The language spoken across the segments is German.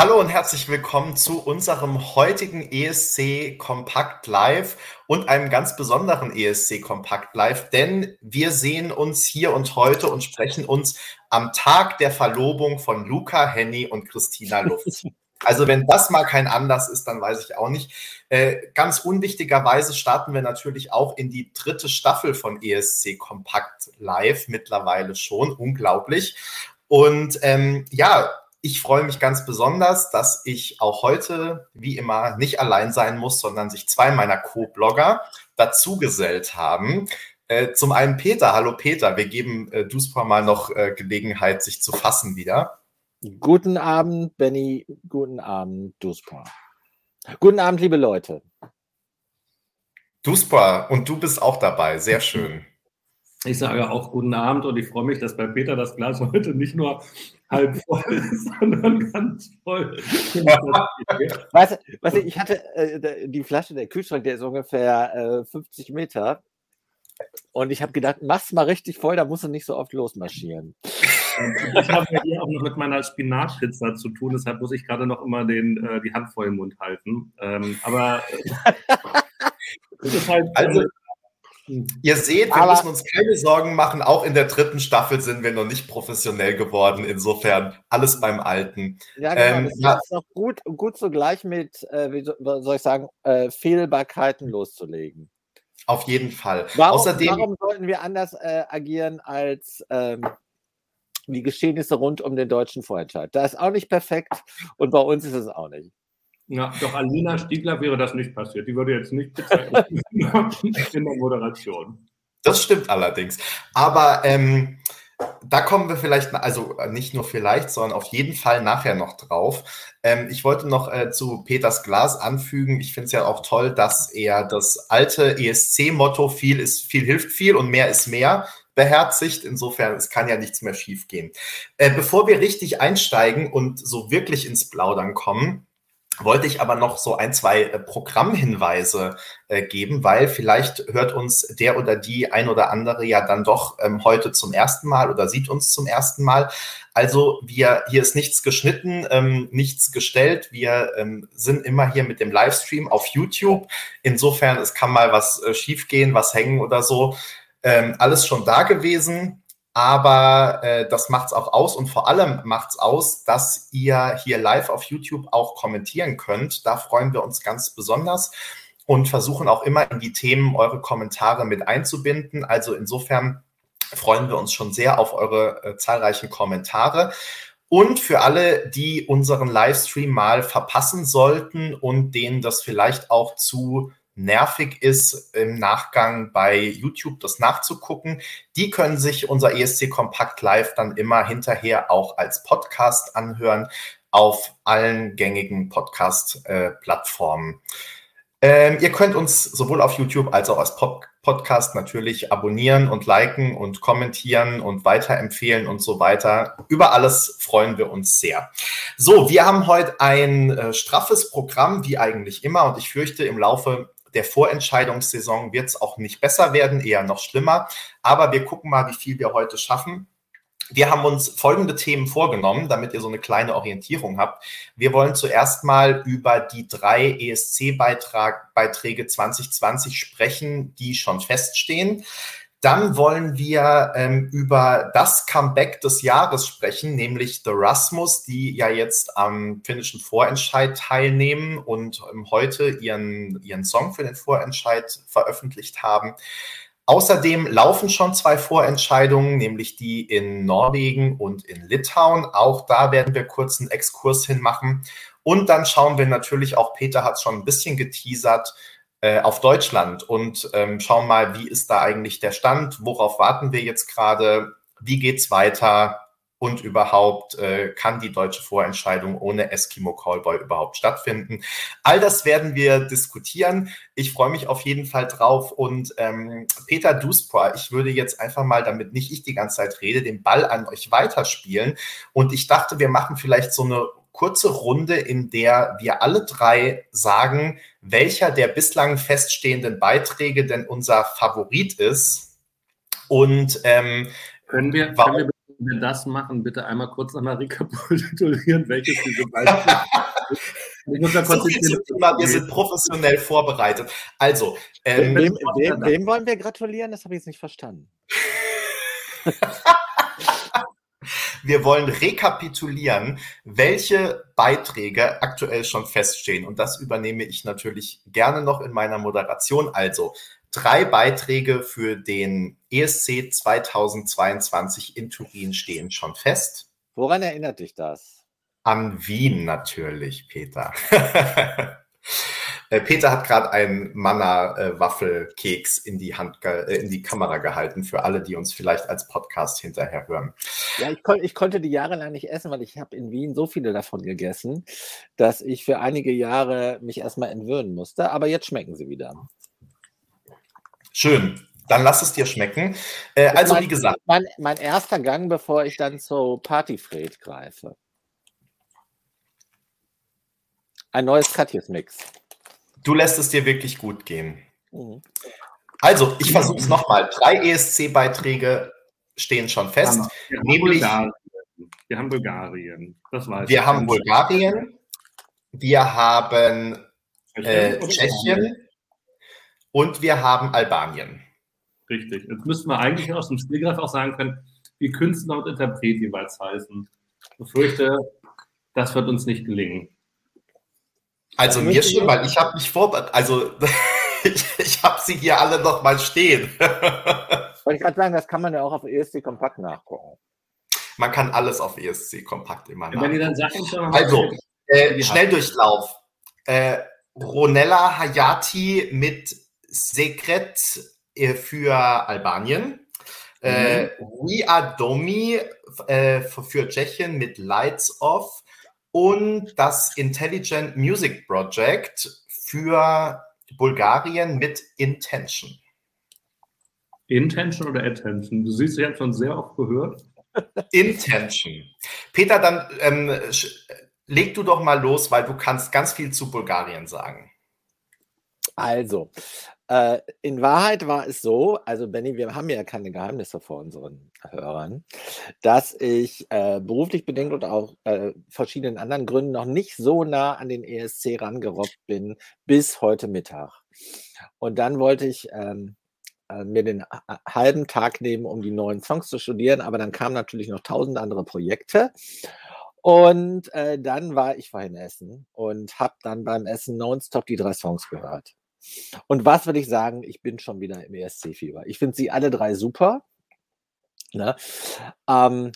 Hallo und herzlich willkommen zu unserem heutigen ESC Kompakt Live und einem ganz besonderen ESC Kompakt Live, denn wir sehen uns hier und heute und sprechen uns am Tag der Verlobung von Luca, Henny und Christina Luft. Also wenn das mal kein Anlass ist, dann weiß ich auch nicht. Äh, ganz unwichtigerweise starten wir natürlich auch in die dritte Staffel von ESC Kompakt Live mittlerweile schon. Unglaublich. Und ähm, ja, ich freue mich ganz besonders, dass ich auch heute, wie immer, nicht allein sein muss, sondern sich zwei meiner Co-Blogger dazugesellt haben. Äh, zum einen Peter. Hallo Peter, wir geben äh, Duspor mal noch äh, Gelegenheit, sich zu fassen wieder. Guten Abend, Benny. Guten Abend, Duspor. Guten Abend, liebe Leute. Duspor, und du bist auch dabei. Sehr schön. Ich sage auch guten Abend und ich freue mich, dass bei Peter das Glas heute nicht nur halb voll ist, sondern ganz voll. weißt, du, weißt du, ich hatte äh, die Flasche, der Kühlschrank, der ist ungefähr äh, 50 Meter. Und ich habe gedacht, mach's mal richtig voll, da musst du nicht so oft losmarschieren. Ich habe ja hier auch noch mit meiner Spinatpizza zu tun, deshalb muss ich gerade noch immer den, äh, die Hand vor den Mund halten. Ähm, aber äh, halt, also, Ihr seht, wir Aber müssen uns keine Sorgen machen. Auch in der dritten Staffel sind wir noch nicht professionell geworden. Insofern alles beim Alten. Ja, genau. Ähm, das ja. ist noch gut, gut zugleich mit, äh, wie soll ich sagen, äh, Fehlbarkeiten loszulegen. Auf jeden Fall. Warum, Außerdem, warum sollten wir anders äh, agieren als ähm, die Geschehnisse rund um den deutschen Vorentscheid? Da ist auch nicht perfekt und bei uns ist es auch nicht. Ja, doch Alina Stiegler wäre das nicht passiert. Die würde jetzt nicht in der Moderation. Das stimmt allerdings. Aber ähm, da kommen wir vielleicht, also nicht nur vielleicht, sondern auf jeden Fall nachher noch drauf. Ähm, ich wollte noch äh, zu Peters Glas anfügen. Ich finde es ja auch toll, dass er das alte ESC-Motto viel ist, viel hilft viel und mehr ist mehr beherzigt. Insofern, es kann ja nichts mehr schiefgehen. Äh, bevor wir richtig einsteigen und so wirklich ins Plaudern kommen, wollte ich aber noch so ein, zwei äh, Programmhinweise äh, geben, weil vielleicht hört uns der oder die ein oder andere ja dann doch ähm, heute zum ersten Mal oder sieht uns zum ersten Mal. Also wir, hier ist nichts geschnitten, ähm, nichts gestellt. Wir ähm, sind immer hier mit dem Livestream auf YouTube. Insofern, es kann mal was äh, schiefgehen, was hängen oder so. Ähm, alles schon da gewesen aber äh, das macht's auch aus und vor allem macht's aus, dass ihr hier live auf YouTube auch kommentieren könnt. Da freuen wir uns ganz besonders und versuchen auch immer in die Themen eure Kommentare mit einzubinden. Also insofern freuen wir uns schon sehr auf eure äh, zahlreichen Kommentare. Und für alle, die unseren Livestream mal verpassen sollten und denen das vielleicht auch zu nervig ist, im Nachgang bei YouTube das nachzugucken. Die können sich unser ESC Kompakt Live dann immer hinterher auch als Podcast anhören auf allen gängigen Podcast-Plattformen. Ähm, ihr könnt uns sowohl auf YouTube als auch als Pod Podcast natürlich abonnieren und liken und kommentieren und weiterempfehlen und so weiter. Über alles freuen wir uns sehr. So, wir haben heute ein äh, straffes Programm, wie eigentlich immer, und ich fürchte, im Laufe der Vorentscheidungssaison wird es auch nicht besser werden, eher noch schlimmer. Aber wir gucken mal, wie viel wir heute schaffen. Wir haben uns folgende Themen vorgenommen, damit ihr so eine kleine Orientierung habt. Wir wollen zuerst mal über die drei ESC-Beiträge 2020 sprechen, die schon feststehen. Dann wollen wir ähm, über das Comeback des Jahres sprechen, nämlich The Rasmus, die ja jetzt am finnischen Vorentscheid teilnehmen und ähm, heute ihren, ihren Song für den Vorentscheid veröffentlicht haben. Außerdem laufen schon zwei Vorentscheidungen, nämlich die in Norwegen und in Litauen. Auch da werden wir kurz einen Exkurs hinmachen. Und dann schauen wir natürlich auch, Peter hat es schon ein bisschen geteasert, äh, auf Deutschland. Und ähm, schauen mal, wie ist da eigentlich der Stand, worauf warten wir jetzt gerade, wie geht's weiter? Und überhaupt äh, kann die deutsche Vorentscheidung ohne Eskimo Callboy überhaupt stattfinden. All das werden wir diskutieren. Ich freue mich auf jeden Fall drauf. Und ähm, Peter Duspor, ich würde jetzt einfach mal, damit nicht ich die ganze Zeit rede, den Ball an euch weiterspielen. Und ich dachte, wir machen vielleicht so eine kurze Runde, in der wir alle drei sagen, welcher der bislang feststehenden Beiträge denn unser Favorit ist. Und ähm, können wir, können wir wir das machen, bitte einmal kurz nochmal rekapitulieren, welches diese Beispiele ich muss da so Thema, wir sind professionell vorbereitet. Also, ähm, wem, wem, wem wollen wir gratulieren? Das habe ich jetzt nicht verstanden. Wir wollen rekapitulieren, welche Beiträge aktuell schon feststehen. Und das übernehme ich natürlich gerne noch in meiner Moderation. Also drei Beiträge für den ESC 2022 in Turin stehen schon fest. Woran erinnert dich das? An Wien natürlich, Peter. Äh, Peter hat gerade einen Manna-Waffelkeks in die Hand, äh, in die Kamera gehalten, für alle, die uns vielleicht als Podcast hinterher hören. Ja, ich, kon ich konnte die jahrelang nicht essen, weil ich habe in Wien so viele davon gegessen, dass ich für einige Jahre mich erstmal entwöhnen musste. Aber jetzt schmecken sie wieder. Schön. Dann lass es dir schmecken. Äh, also, mein, wie gesagt. Mein, mein, erster Gang, bevor ich dann zu Partyfred greife. Ein neues Katjes-Mix. Du lässt es dir wirklich gut gehen. Mhm. Also, ich versuche es nochmal. Drei ESC-Beiträge stehen schon fest. Wir haben nämlich, Bulgarien. Wir haben Bulgarien. Das weiß wir ich. haben Bulgarien. Wir haben äh, Tschechien. Und wir haben Albanien. Richtig. Jetzt müssten wir eigentlich aus dem Spielgreif auch sagen können, wie Künstler und Interpret jeweils heißen. Ich befürchte, das wird uns nicht gelingen. Also mir schon, weil ich habe mich vorbereitet. Also ich, ich habe sie hier alle noch mal stehen. Wollte ich gerade sagen, das kann man ja auch auf ESC Kompakt nachgucken. Man kann alles auf ESC Kompakt immer nachgucken. Wenn ihr dann Sachen schon Also, äh, Schnelldurchlauf. Äh, Ronella Hayati mit Sekret äh, für Albanien. Äh, mhm. Ria Domi äh, für Tschechien mit Lights Off und das Intelligent Music Project für Bulgarien mit Intention. Intention oder Attention? Du siehst, ich habe schon sehr oft gehört. Intention. Peter, dann ähm, leg du doch mal los, weil du kannst ganz viel zu Bulgarien sagen. Also, äh, in Wahrheit war es so, also Benny, wir haben ja keine Geheimnisse vor unseren Hörern, dass ich äh, beruflich bedingt und auch äh, verschiedenen anderen Gründen noch nicht so nah an den ESC rangerobbt bin bis heute Mittag. Und dann wollte ich ähm, äh, mir den halben Tag nehmen, um die neuen Songs zu studieren, aber dann kamen natürlich noch tausend andere Projekte. Und äh, dann war ich vorhin essen und habe dann beim Essen nonstop die drei Songs gehört. Und was würde ich sagen? Ich bin schon wieder im ESC-Fieber. Ich finde sie alle drei super. Ne? Ähm,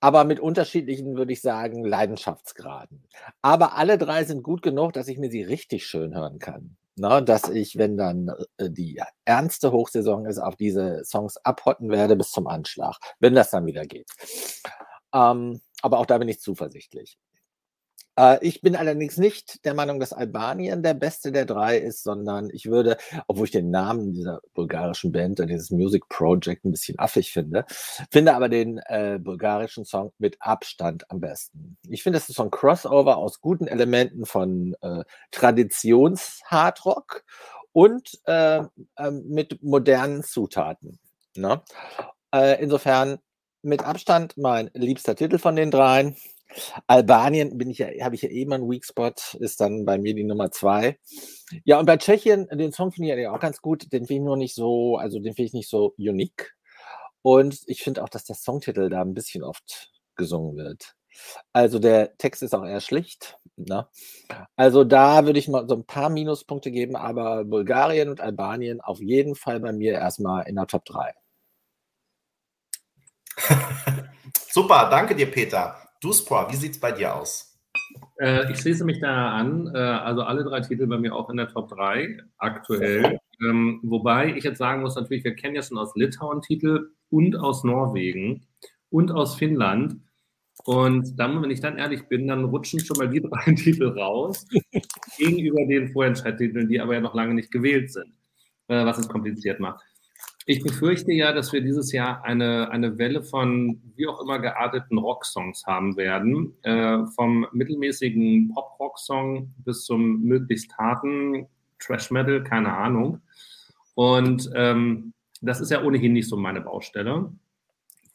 aber mit unterschiedlichen, würde ich sagen, Leidenschaftsgraden. Aber alle drei sind gut genug, dass ich mir sie richtig schön hören kann. Ne? Dass ich, wenn dann äh, die ernste Hochsaison ist, auf diese Songs abhotten werde bis zum Anschlag, wenn das dann wieder geht. Ähm, aber auch da bin ich zuversichtlich. Äh, ich bin allerdings nicht der Meinung, dass Albanien der beste der drei ist, sondern ich würde, obwohl ich den Namen dieser bulgarischen Band, dieses Music Project ein bisschen affig finde, finde aber den äh, bulgarischen Song mit Abstand am besten. Ich finde, es ist so ein Crossover aus guten Elementen von äh, Traditions-Hardrock und äh, äh, mit modernen Zutaten. Ne? Äh, insofern mit Abstand mein liebster Titel von den dreien. Albanien bin ich ja, habe ich ja eben einen Weak Spot, ist dann bei mir die Nummer zwei. Ja, und bei Tschechien, den Song finde ich ja auch ganz gut, den finde ich nur nicht so, also den finde ich nicht so unique. Und ich finde auch, dass der Songtitel da ein bisschen oft gesungen wird. Also der Text ist auch eher schlicht. Ne? Also da würde ich mal so ein paar Minuspunkte geben, aber Bulgarien und Albanien auf jeden Fall bei mir erstmal in der Top 3. Super, danke dir, Peter. Du, Spra, wie sieht es bei dir aus? Äh, ich schließe mich da an. Äh, also alle drei Titel bei mir auch in der Top 3 aktuell. Ähm, wobei ich jetzt sagen muss, natürlich, wir kennen ja schon aus Litauen Titel und aus Norwegen und aus Finnland. Und dann, wenn ich dann ehrlich bin, dann rutschen schon mal die drei Titel raus gegenüber den Vorentscheidtiteln, die aber ja noch lange nicht gewählt sind, äh, was es kompliziert macht. Ich befürchte ja, dass wir dieses Jahr eine, eine Welle von wie auch immer gearteten Rocksongs haben werden. Äh, vom mittelmäßigen Pop-Rock-Song bis zum möglichst harten Trash-Metal, keine Ahnung. Und ähm, das ist ja ohnehin nicht so meine Baustelle.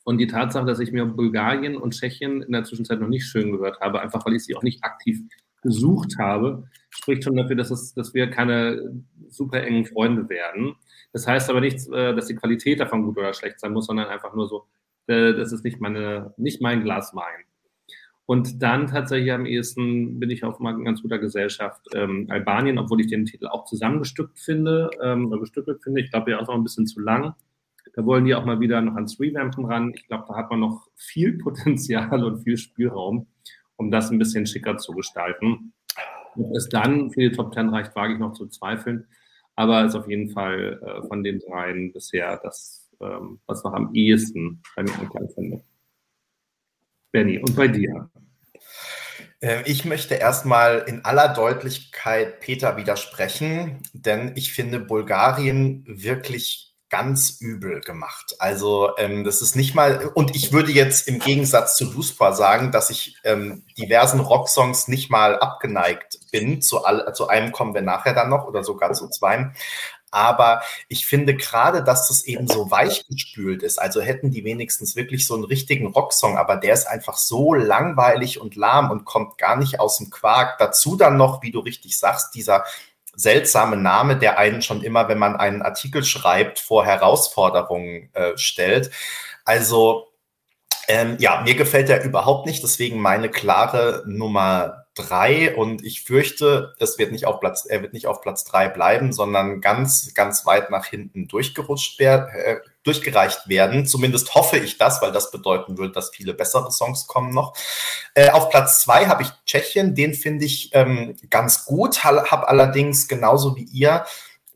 Und die Tatsache, dass ich mir Bulgarien und Tschechien in der Zwischenzeit noch nicht schön gehört habe, einfach weil ich sie auch nicht aktiv gesucht habe, spricht schon dafür, dass, es, dass wir keine super engen Freunde werden. Das heißt aber nicht, äh, dass die Qualität davon gut oder schlecht sein muss, sondern einfach nur so, äh, das ist nicht, meine, nicht mein Glas Wein. Und dann tatsächlich am ehesten bin ich auf mal ganz guter Gesellschaft ähm, Albanien, obwohl ich den Titel auch zusammengestückt finde, ähm, oder bestückelt finde. Ich glaube, ja auch noch ein bisschen zu lang. Da wollen die auch mal wieder noch ans Revampen ran. Ich glaube, da hat man noch viel Potenzial und viel Spielraum, um das ein bisschen schicker zu gestalten. Ob es dann für die Top Ten reicht, wage ich noch zu zweifeln. Aber ist auf jeden Fall äh, von den dreien bisher das, ähm, was noch am ehesten bei mir anklang finde. Benny, und bei dir? Äh, ich möchte erstmal in aller Deutlichkeit Peter widersprechen, denn ich finde Bulgarien wirklich ganz übel gemacht. Also ähm, das ist nicht mal, und ich würde jetzt im Gegensatz zu Luspa sagen, dass ich ähm, diversen Rocksongs nicht mal abgeneigt bin. Zu, all, zu einem kommen wir nachher dann noch oder sogar zu zweien. Aber ich finde gerade, dass das eben so weich gespült ist. Also hätten die wenigstens wirklich so einen richtigen Rocksong, aber der ist einfach so langweilig und lahm und kommt gar nicht aus dem Quark. Dazu dann noch, wie du richtig sagst, dieser seltsame Name, der einen schon immer, wenn man einen Artikel schreibt, vor Herausforderungen äh, stellt. Also ähm, ja, mir gefällt er überhaupt nicht, deswegen meine klare Nummer drei und ich fürchte, es wird nicht auf Platz, er wird nicht auf Platz drei bleiben, sondern ganz, ganz weit nach hinten durchgerutscht werden, äh, durchgereicht werden. Zumindest hoffe ich das, weil das bedeuten würde, dass viele bessere Songs kommen noch. Äh, auf Platz zwei habe ich Tschechien, den finde ich ähm, ganz gut, habe allerdings genauso wie ihr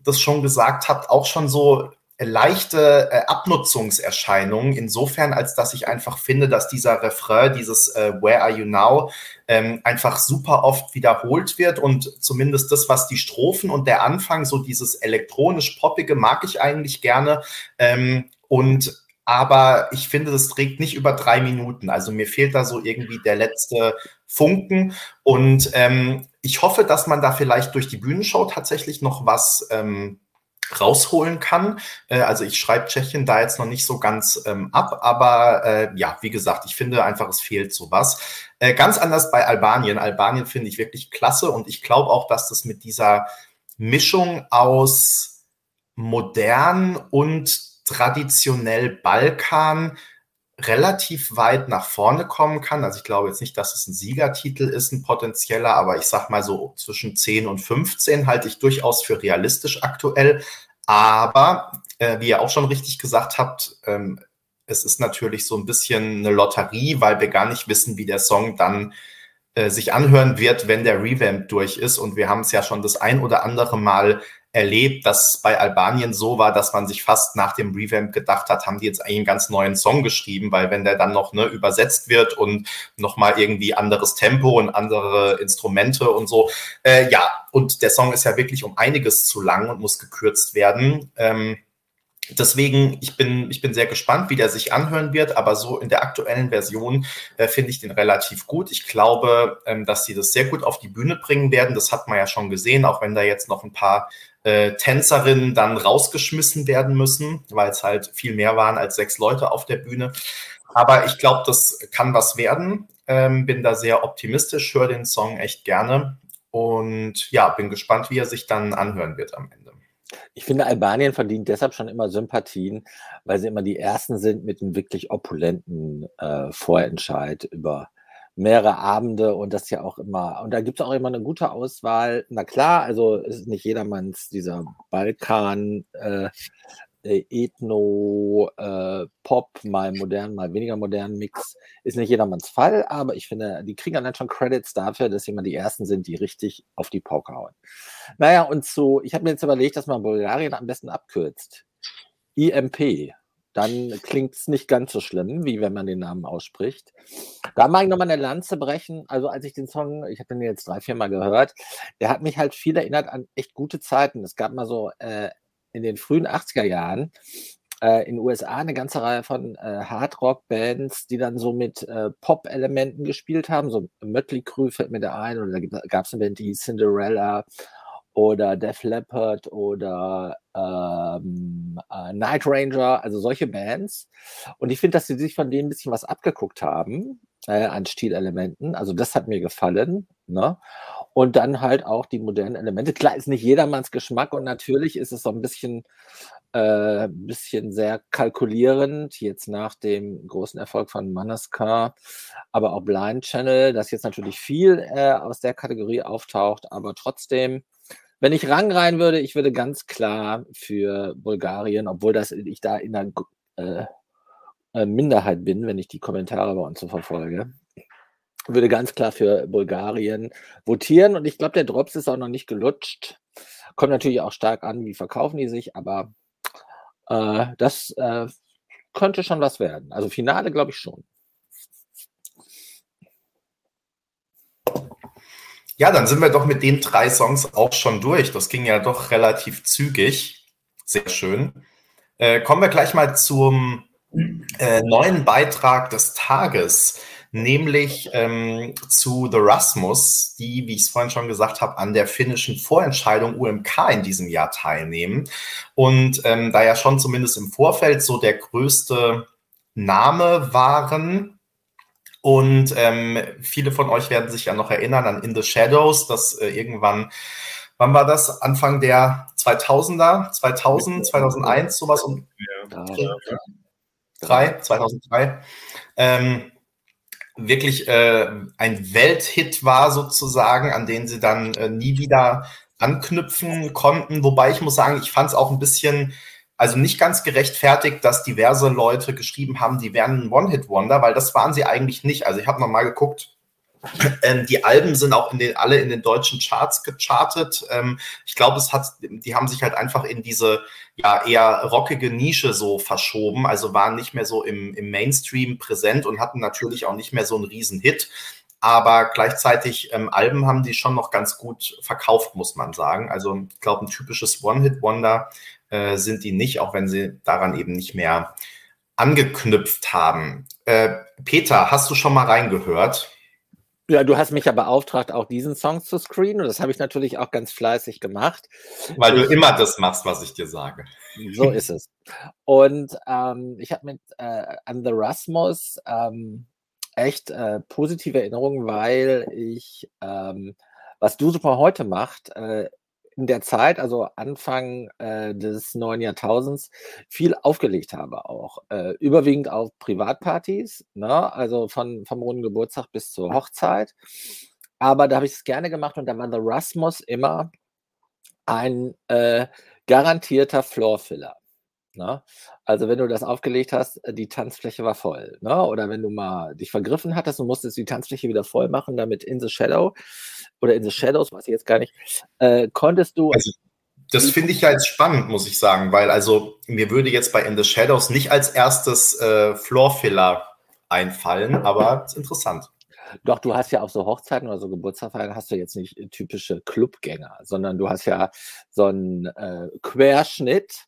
das schon gesagt habt, auch schon so leichte äh, Abnutzungserscheinungen, insofern, als dass ich einfach finde, dass dieser Refrain, dieses äh, Where are you now, ähm, einfach super oft wiederholt wird und zumindest das, was die Strophen und der Anfang, so dieses elektronisch-poppige, mag ich eigentlich gerne. Ähm, und aber ich finde, das trägt nicht über drei Minuten. Also mir fehlt da so irgendwie der letzte Funken. Und ähm, ich hoffe, dass man da vielleicht durch die Bühnenshow tatsächlich noch was ähm, rausholen kann. Äh, also ich schreibe Tschechien da jetzt noch nicht so ganz ähm, ab, aber äh, ja, wie gesagt, ich finde einfach, es fehlt sowas. Äh, ganz anders bei Albanien. Albanien finde ich wirklich klasse und ich glaube auch, dass das mit dieser Mischung aus modern und traditionell Balkan relativ weit nach vorne kommen kann. Also ich glaube jetzt nicht, dass es ein Siegertitel ist, ein potenzieller, aber ich sag mal so zwischen 10 und 15 halte ich durchaus für realistisch aktuell. Aber äh, wie ihr auch schon richtig gesagt habt, ähm, es ist natürlich so ein bisschen eine Lotterie, weil wir gar nicht wissen, wie der Song dann äh, sich anhören wird, wenn der Revamp durch ist. Und wir haben es ja schon das ein oder andere Mal erlebt, dass bei Albanien so war, dass man sich fast nach dem Revamp gedacht hat, haben die jetzt einen ganz neuen Song geschrieben, weil wenn der dann noch ne, übersetzt wird und nochmal irgendwie anderes Tempo und andere Instrumente und so, äh, ja, und der Song ist ja wirklich um einiges zu lang und muss gekürzt werden. Ähm, Deswegen, ich bin, ich bin sehr gespannt, wie der sich anhören wird, aber so in der aktuellen Version äh, finde ich den relativ gut. Ich glaube, ähm, dass sie das sehr gut auf die Bühne bringen werden. Das hat man ja schon gesehen, auch wenn da jetzt noch ein paar äh, Tänzerinnen dann rausgeschmissen werden müssen, weil es halt viel mehr waren als sechs Leute auf der Bühne. Aber ich glaube, das kann was werden. Ähm, bin da sehr optimistisch, höre den Song echt gerne und ja, bin gespannt, wie er sich dann anhören wird am Ende. Ich finde, Albanien verdient deshalb schon immer Sympathien, weil sie immer die Ersten sind mit einem wirklich opulenten äh, Vorentscheid über mehrere Abende und das ja auch immer, und da gibt es auch immer eine gute Auswahl. Na klar, also ist nicht jedermanns dieser Balkan, äh, äh, Ethno, äh, Pop, mal modern, mal weniger modern Mix, ist nicht jedermanns Fall, aber ich finde, die kriegen dann schon Credits dafür, dass sie immer die Ersten sind, die richtig auf die Pauke hauen. Naja, und so, ich habe mir jetzt überlegt, dass man Bulgarien am besten abkürzt. IMP, dann klingt es nicht ganz so schlimm, wie wenn man den Namen ausspricht. Da mag ich nochmal eine Lanze brechen. Also als ich den Song, ich habe den jetzt drei, vier Mal gehört, der hat mich halt viel erinnert an echt gute Zeiten. Es gab mal so äh, in den frühen 80er Jahren äh, in den USA eine ganze Reihe von äh, Hardrock-Bands, die dann so mit äh, Pop-Elementen gespielt haben. So Mötley Crüe fällt mir da ein. Oder da gab es eine Band, die Cinderella oder Def Leppard oder ähm, äh, Night Ranger, also solche Bands. Und ich finde, dass sie sich von denen ein bisschen was abgeguckt haben äh, an Stilelementen. Also das hat mir gefallen. Ne? Und dann halt auch die modernen Elemente. Klar ist nicht jedermanns Geschmack und natürlich ist es so ein bisschen, äh, bisschen sehr kalkulierend, jetzt nach dem großen Erfolg von Manaskar, aber auch Blind Channel, dass jetzt natürlich viel äh, aus der Kategorie auftaucht, aber trotzdem wenn ich Rang rein würde, ich würde ganz klar für Bulgarien, obwohl das ich da in der äh, äh, Minderheit bin, wenn ich die Kommentare bei uns so verfolge, würde ganz klar für Bulgarien votieren. Und ich glaube, der Drops ist auch noch nicht gelutscht. Kommt natürlich auch stark an, wie verkaufen die sich, aber äh, das äh, könnte schon was werden. Also Finale glaube ich schon. Ja, dann sind wir doch mit den drei Songs auch schon durch. Das ging ja doch relativ zügig. Sehr schön. Äh, kommen wir gleich mal zum äh, neuen Beitrag des Tages, nämlich ähm, zu The Rasmus, die, wie ich es vorhin schon gesagt habe, an der finnischen Vorentscheidung UMK in diesem Jahr teilnehmen. Und ähm, da ja schon zumindest im Vorfeld so der größte Name waren, und ähm, viele von euch werden sich ja noch erinnern an In the Shadows, das äh, irgendwann, wann war das? Anfang der 2000er, 2000, 2001, sowas um ja. drei, 2003. Ähm, wirklich äh, ein Welthit war sozusagen, an den sie dann äh, nie wieder anknüpfen konnten. Wobei ich muss sagen, ich fand es auch ein bisschen also nicht ganz gerechtfertigt, dass diverse Leute geschrieben haben, die wären ein One-Hit-Wonder, weil das waren sie eigentlich nicht. Also ich habe nochmal geguckt, ähm, die Alben sind auch in den, alle in den deutschen Charts gechartet. Ähm, ich glaube, es hat, die haben sich halt einfach in diese ja eher rockige Nische so verschoben, also waren nicht mehr so im, im Mainstream präsent und hatten natürlich auch nicht mehr so einen riesen Hit. Aber gleichzeitig ähm, Alben haben die schon noch ganz gut verkauft, muss man sagen. Also ich glaube, ein typisches One-Hit-Wonder äh, sind die nicht, auch wenn sie daran eben nicht mehr angeknüpft haben. Äh, Peter, hast du schon mal reingehört? Ja, du hast mich ja beauftragt, auch diesen Song zu screenen und das habe ich natürlich auch ganz fleißig gemacht. Weil du immer das machst, was ich dir sage. So ist es. Und ähm, ich habe mit äh, an The Rasmus ähm, echt äh, positive Erinnerungen, weil ich, ähm, was du super heute macht, äh, in der Zeit, also Anfang äh, des neuen Jahrtausends, viel aufgelegt habe auch. Äh, überwiegend auf Privatpartys, ne? also von, vom runden Geburtstag bis zur Hochzeit. Aber da habe ich es gerne gemacht und da war The Rasmus immer ein äh, garantierter Floorfiller. Ne? Also wenn du das aufgelegt hast, äh, die Tanzfläche war voll. Ne? Oder wenn du mal dich vergriffen hattest und musstest die Tanzfläche wieder voll machen, damit In the Shadow oder In the Shadows, weiß ich jetzt gar nicht, äh, konntest du. Also, das finde ich ja jetzt spannend, muss ich sagen, weil also mir würde jetzt bei In the Shadows nicht als erstes äh, Floorfiller einfallen, aber es ist interessant. Doch, du hast ja auf so Hochzeiten oder so Geburtstagsfeiern hast du jetzt nicht äh, typische Clubgänger, sondern du hast ja so einen äh, Querschnitt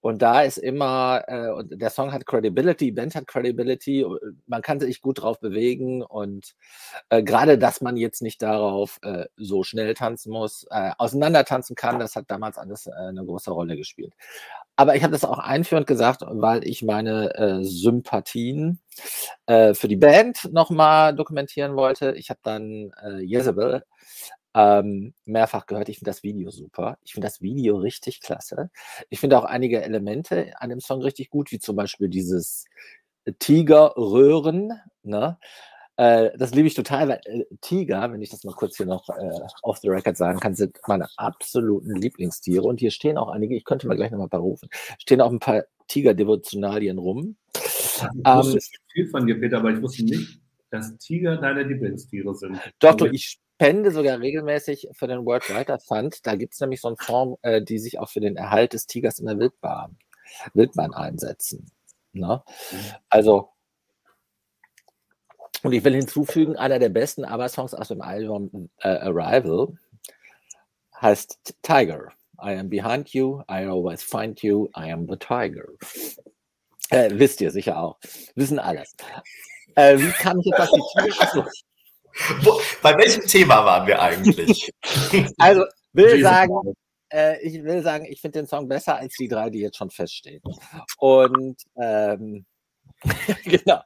und da ist immer, äh, und der Song hat Credibility, die Band hat Credibility, äh, man kann sich gut drauf bewegen und äh, gerade, dass man jetzt nicht darauf äh, so schnell tanzen muss, äh, auseinander tanzen kann, das hat damals alles äh, eine große Rolle gespielt. Aber ich habe das auch einführend gesagt, weil ich meine äh, Sympathien äh, für die Band nochmal dokumentieren wollte. Ich habe dann äh, Jezebel ähm, mehrfach gehört. Ich finde das Video super. Ich finde das Video richtig klasse. Ich finde auch einige Elemente an dem Song richtig gut, wie zum Beispiel dieses Tigerröhren. Ne? Äh, das liebe ich total, weil äh, Tiger, wenn ich das mal kurz hier noch äh, off the record sagen kann, sind meine absoluten Lieblingstiere. Und hier stehen auch einige, ich könnte mal gleich nochmal ein paar rufen, stehen auch ein paar Tiger-Devotionalien rum. Ich wusste ähm, viel von dir, Peter, aber ich wusste nicht, dass Tiger deine Lieblingstiere sind. Doch, du, ich spende sogar regelmäßig für den World Writer Fund. Da gibt es nämlich so einen Fonds, äh, die sich auch für den Erhalt des Tigers in der Wildbahn, Wildbahn einsetzen. Ne? Mhm. Also und ich will hinzufügen, einer der besten ABBA-Songs aus dem Album äh, Arrival heißt Tiger. I am behind you, I always find you, I am the tiger. Äh, wisst ihr sicher auch. Wissen alles. Äh, wie kann ich jetzt auf die? Wo, bei welchem Thema waren wir eigentlich? also, will sagen, äh, ich will sagen, ich finde den Song besser als die drei, die jetzt schon feststehen. Und ähm, genau.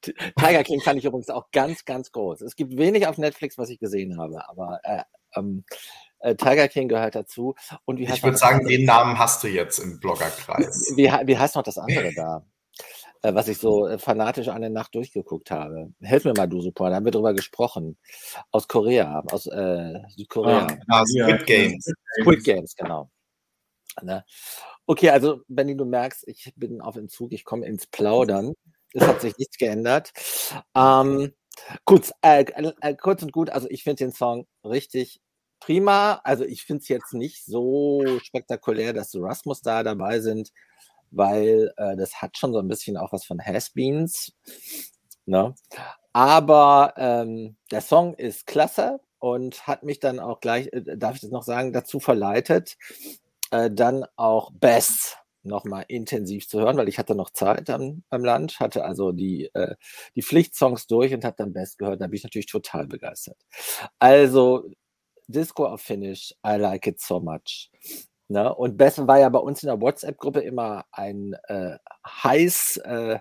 Tiger King fand ich übrigens auch ganz, ganz groß. Es gibt wenig auf Netflix, was ich gesehen habe, aber äh, ähm, äh, Tiger King gehört dazu. Und wie ich würde sagen, andere? den Namen hast du jetzt im Bloggerkreis. Wie, wie heißt noch das andere da? Äh, was ich so äh, fanatisch eine Nacht durchgeguckt habe. Helf mir mal, du super, da haben wir drüber gesprochen. Aus Korea, aus äh, Südkorea. Ah, ah Squid Games. Squid Games, genau. Ne? Okay, also Benny, du merkst, ich bin auf Entzug, ich komme ins Plaudern. Es hat sich nichts geändert. Ähm, kurz, äh, äh, kurz und gut, also ich finde den Song richtig prima. Also ich finde es jetzt nicht so spektakulär, dass Rasmus da dabei sind weil äh, das hat schon so ein bisschen auch was von Has-Beens. Ne? Aber ähm, der Song ist klasse und hat mich dann auch gleich, äh, darf ich das noch sagen, dazu verleitet, äh, dann auch Bess nochmal intensiv zu hören, weil ich hatte noch Zeit am, am Land, hatte also die, äh, die Pflichtsongs durch und habe dann Best gehört. Da bin ich natürlich total begeistert. Also Disco of Finish, I like it so much. Ne? Und Beth war ja bei uns in der WhatsApp-Gruppe immer ein äh, heiß äh,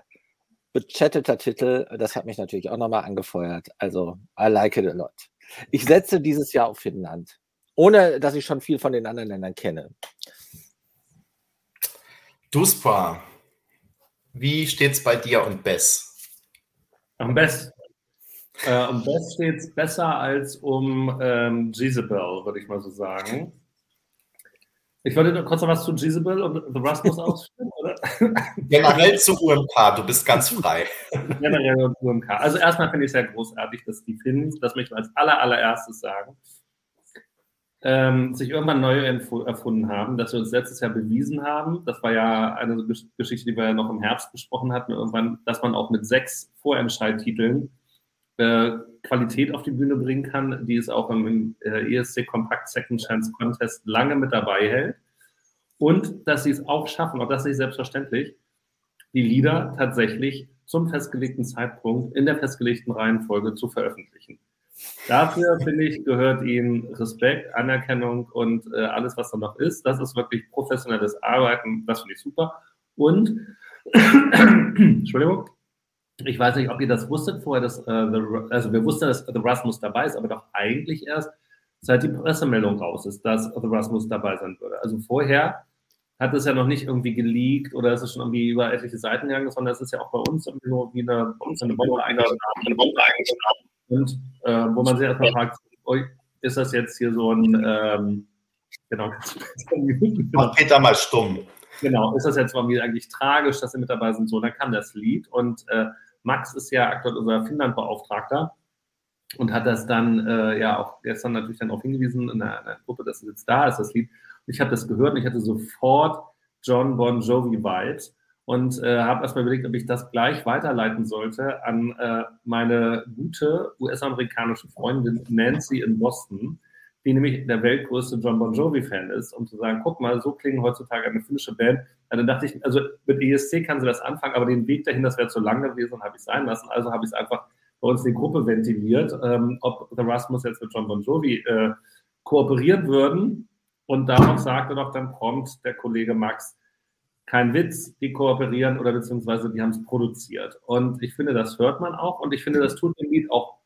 bechatteter Titel. Das hat mich natürlich auch nochmal angefeuert. Also, I like it a lot. Ich setze dieses Jahr auf Finnland, ohne dass ich schon viel von den anderen Ländern kenne. Duspa, wie steht's bei dir und Bess? Am Bess. Äh, um Bess steht es besser als um ähm, Jezebel, würde ich mal so sagen. Ich wollte noch kurz noch was zu Jezebel und The Rasmus ausführen, oder? Generell zu UMK, du bist ganz frei. Generell zu UMK. Also erstmal finde ich es sehr großartig, dass die Finns, das möchte ich als aller, allererstes sagen, ähm, sich irgendwann neu erfunden haben, dass wir uns letztes Jahr bewiesen haben. Das war ja eine Geschichte, die wir ja noch im Herbst besprochen hatten, irgendwann, dass man auch mit sechs Vorentscheidtiteln äh, Qualität auf die Bühne bringen kann, die es auch im äh, ESC Compact Second Chance Contest lange mit dabei hält. Und dass sie es auch schaffen, auch das ist nicht selbstverständlich, die Lieder tatsächlich zum festgelegten Zeitpunkt in der festgelegten Reihenfolge zu veröffentlichen. Dafür, finde ich, gehört ihnen Respekt, Anerkennung und äh, alles, was da noch ist. Das ist wirklich professionelles Arbeiten. Das finde ich super. Und, Entschuldigung, ich weiß nicht, ob ihr das wusstet vorher, dass, äh, the, also wir wussten, dass The Rasmus dabei ist, aber doch eigentlich erst, seit die Pressemeldung raus ist, dass The Rasmus dabei sein würde. Also vorher hat es ja noch nicht irgendwie geleakt oder ist es schon irgendwie über etliche Seiten gegangen, sondern es ist ja auch bei uns irgendwie so wie eine, eine Bombe eingeschlagen. Und äh, wo man sich erstmal fragt, ist das jetzt hier so ein, ähm, genau. Mach Peter mal stumm. Genau, ist das jetzt irgendwie eigentlich tragisch, dass sie mit dabei sind? So, dann kam das Lied und äh, Max ist ja aktuell unser Finnland-Beauftragter und hat das dann äh, ja auch gestern natürlich dann auch hingewiesen in der, in der Gruppe, dass es jetzt da ist, das Lied. Und ich habe das gehört und ich hatte sofort John Bon Jovi Vibes und äh, habe erstmal überlegt, ob ich das gleich weiterleiten sollte an äh, meine gute US-amerikanische Freundin Nancy in Boston, die nämlich der weltgrößte John Bon Jovi-Fan ist, um zu sagen, guck mal, so klingen heutzutage eine finnische Band. Ja, dann dachte ich, also mit ESC kann sie das anfangen, aber den Weg dahin, das wäre zu lang gewesen, habe ich sein lassen. Also habe ich es einfach bei uns in die Gruppe ventiliert, ähm, ob The Rasmus jetzt mit John Bon Jovi äh, kooperieren würden. Und darauf sagte doch dann prompt der Kollege Max, kein Witz, die kooperieren oder beziehungsweise die haben es produziert. Und ich finde, das hört man auch und ich finde, das tut dem Lied auch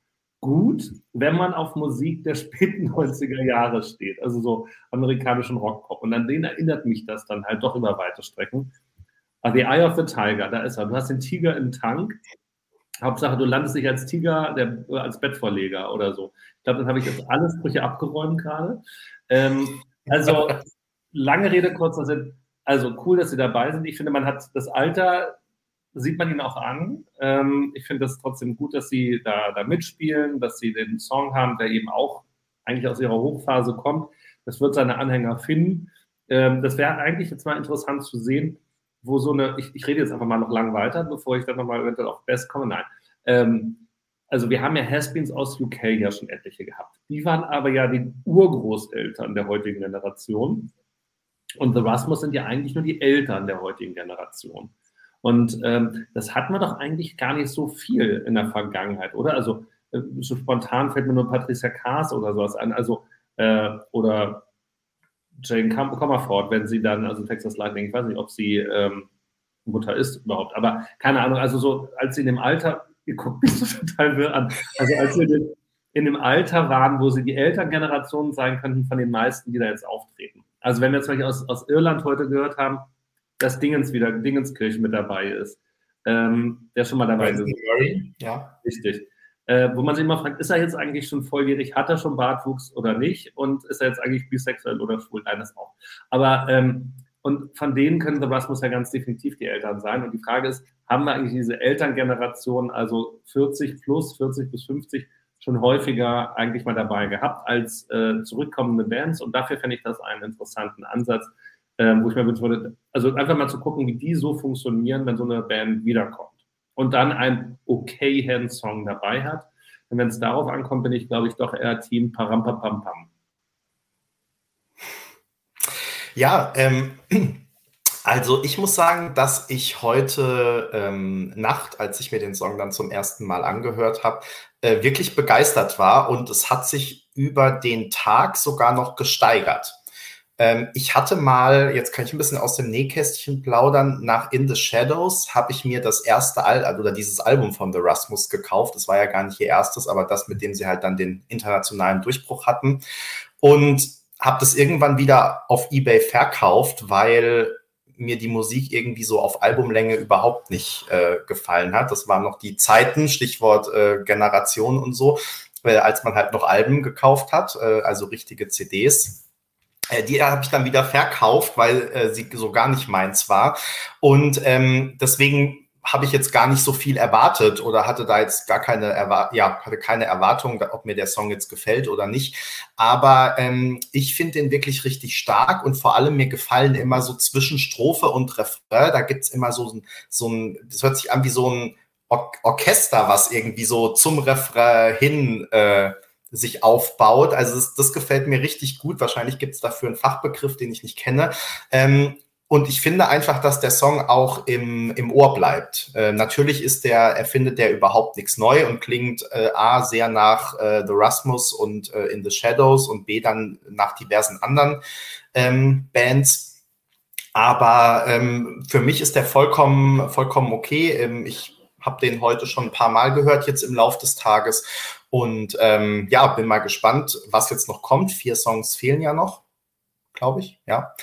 gut, wenn man auf Musik der späten 90er Jahre steht, also so amerikanischen Rockpop. Und an den erinnert mich das dann halt doch über weite Strecken. Ah, the Eye of the Tiger, da ist er. Du hast den Tiger im Tank. Hauptsache, du landest nicht als Tiger, der, als Bettvorleger oder so. Ich glaube, dann habe ich jetzt alle Sprüche abgeräumt gerade. Ähm, also, lange Rede, kurzer Sinn. Also, cool, dass Sie dabei sind. Ich finde, man hat das Alter sieht man ihn auch an. Ähm, ich finde es trotzdem gut, dass sie da, da mitspielen, dass sie den Song haben, der eben auch eigentlich aus ihrer Hochphase kommt. Das wird seine Anhänger finden. Ähm, das wäre eigentlich jetzt mal interessant zu sehen, wo so eine, ich, ich rede jetzt einfach mal noch lang weiter, bevor ich dann nochmal eventuell auf Best komme. Nein. Ähm, also wir haben ja Haspins aus UK ja schon etliche gehabt. Die waren aber ja die Urgroßeltern der heutigen Generation. Und The Rasmus sind ja eigentlich nur die Eltern der heutigen Generation. Und ähm, das hat man doch eigentlich gar nicht so viel in der Vergangenheit, oder? Also äh, so spontan fällt mir nur Patricia Kaas oder sowas an, also äh, oder Jane Comerford, wenn sie dann, also Texas Lightning, ich weiß nicht, ob sie ähm, Mutter ist überhaupt, aber keine Ahnung, also so, als sie in dem Alter, ihr guckt mich so total wirr an, also als sie in dem, Alter waren, wo sie die Elterngenerationen sein könnten von den meisten, die da jetzt auftreten. Also wenn wir zum Beispiel aus, aus Irland heute gehört haben, dass Dingens wieder, Dingenskirchen mit dabei ist. Ähm, der ist schon mal dabei gewesen. Ja. Richtig. Äh, wo man sich immer fragt, ist er jetzt eigentlich schon volljährig, hat er schon Bartwuchs oder nicht? Und ist er jetzt eigentlich bisexuell oder schwul? Eines auch. Aber ähm, und von denen können The Rasmus ja ganz definitiv die Eltern sein. Und die Frage ist, haben wir eigentlich diese Elterngeneration, also 40 plus, 40 bis 50, schon häufiger eigentlich mal dabei gehabt als äh, zurückkommende Bands? Und dafür fände ich das einen interessanten Ansatz, äh, wo ich mir wünschen würde, also einfach mal zu gucken, wie die so funktionieren, wenn so eine Band wiederkommt. Und dann ein okay Hand-Song dabei hat. Und wenn es darauf ankommt, bin ich, glaube ich, doch eher Team Parampapampam. Ja, ähm, also ich muss sagen, dass ich heute ähm, Nacht, als ich mir den Song dann zum ersten Mal angehört habe, äh, wirklich begeistert war und es hat sich über den Tag sogar noch gesteigert. Ähm, ich hatte mal, jetzt kann ich ein bisschen aus dem Nähkästchen plaudern, nach In the Shadows habe ich mir das erste Al oder dieses Album von The Rasmus gekauft. Das war ja gar nicht ihr erstes, aber das, mit dem sie halt dann den internationalen Durchbruch hatten. Und habe das irgendwann wieder auf eBay verkauft, weil mir die Musik irgendwie so auf Albumlänge überhaupt nicht äh, gefallen hat. Das waren noch die Zeiten, Stichwort äh, Generation und so, äh, als man halt noch Alben gekauft hat, äh, also richtige CDs. Äh, die habe ich dann wieder verkauft, weil äh, sie so gar nicht meins war. Und ähm, deswegen habe ich jetzt gar nicht so viel erwartet oder hatte da jetzt gar keine, Erwar ja, hatte keine Erwartung, ob mir der Song jetzt gefällt oder nicht. Aber ähm, ich finde den wirklich richtig stark und vor allem mir gefallen immer so zwischen Strophe und Refrain, da gibt's immer so, so ein, das hört sich an wie so ein Or Orchester, was irgendwie so zum Refrain hin äh, sich aufbaut. Also das, das gefällt mir richtig gut. Wahrscheinlich gibt's dafür einen Fachbegriff, den ich nicht kenne. Ähm, und ich finde einfach, dass der Song auch im, im Ohr bleibt. Äh, natürlich ist der, erfindet der überhaupt nichts neu und klingt äh, A sehr nach äh, The Rasmus und äh, In the Shadows und B dann nach diversen anderen ähm, Bands. Aber ähm, für mich ist der vollkommen, vollkommen okay. Ähm, ich habe den heute schon ein paar Mal gehört, jetzt im Lauf des Tages. Und ähm, ja, bin mal gespannt, was jetzt noch kommt. Vier Songs fehlen ja noch, glaube ich, ja.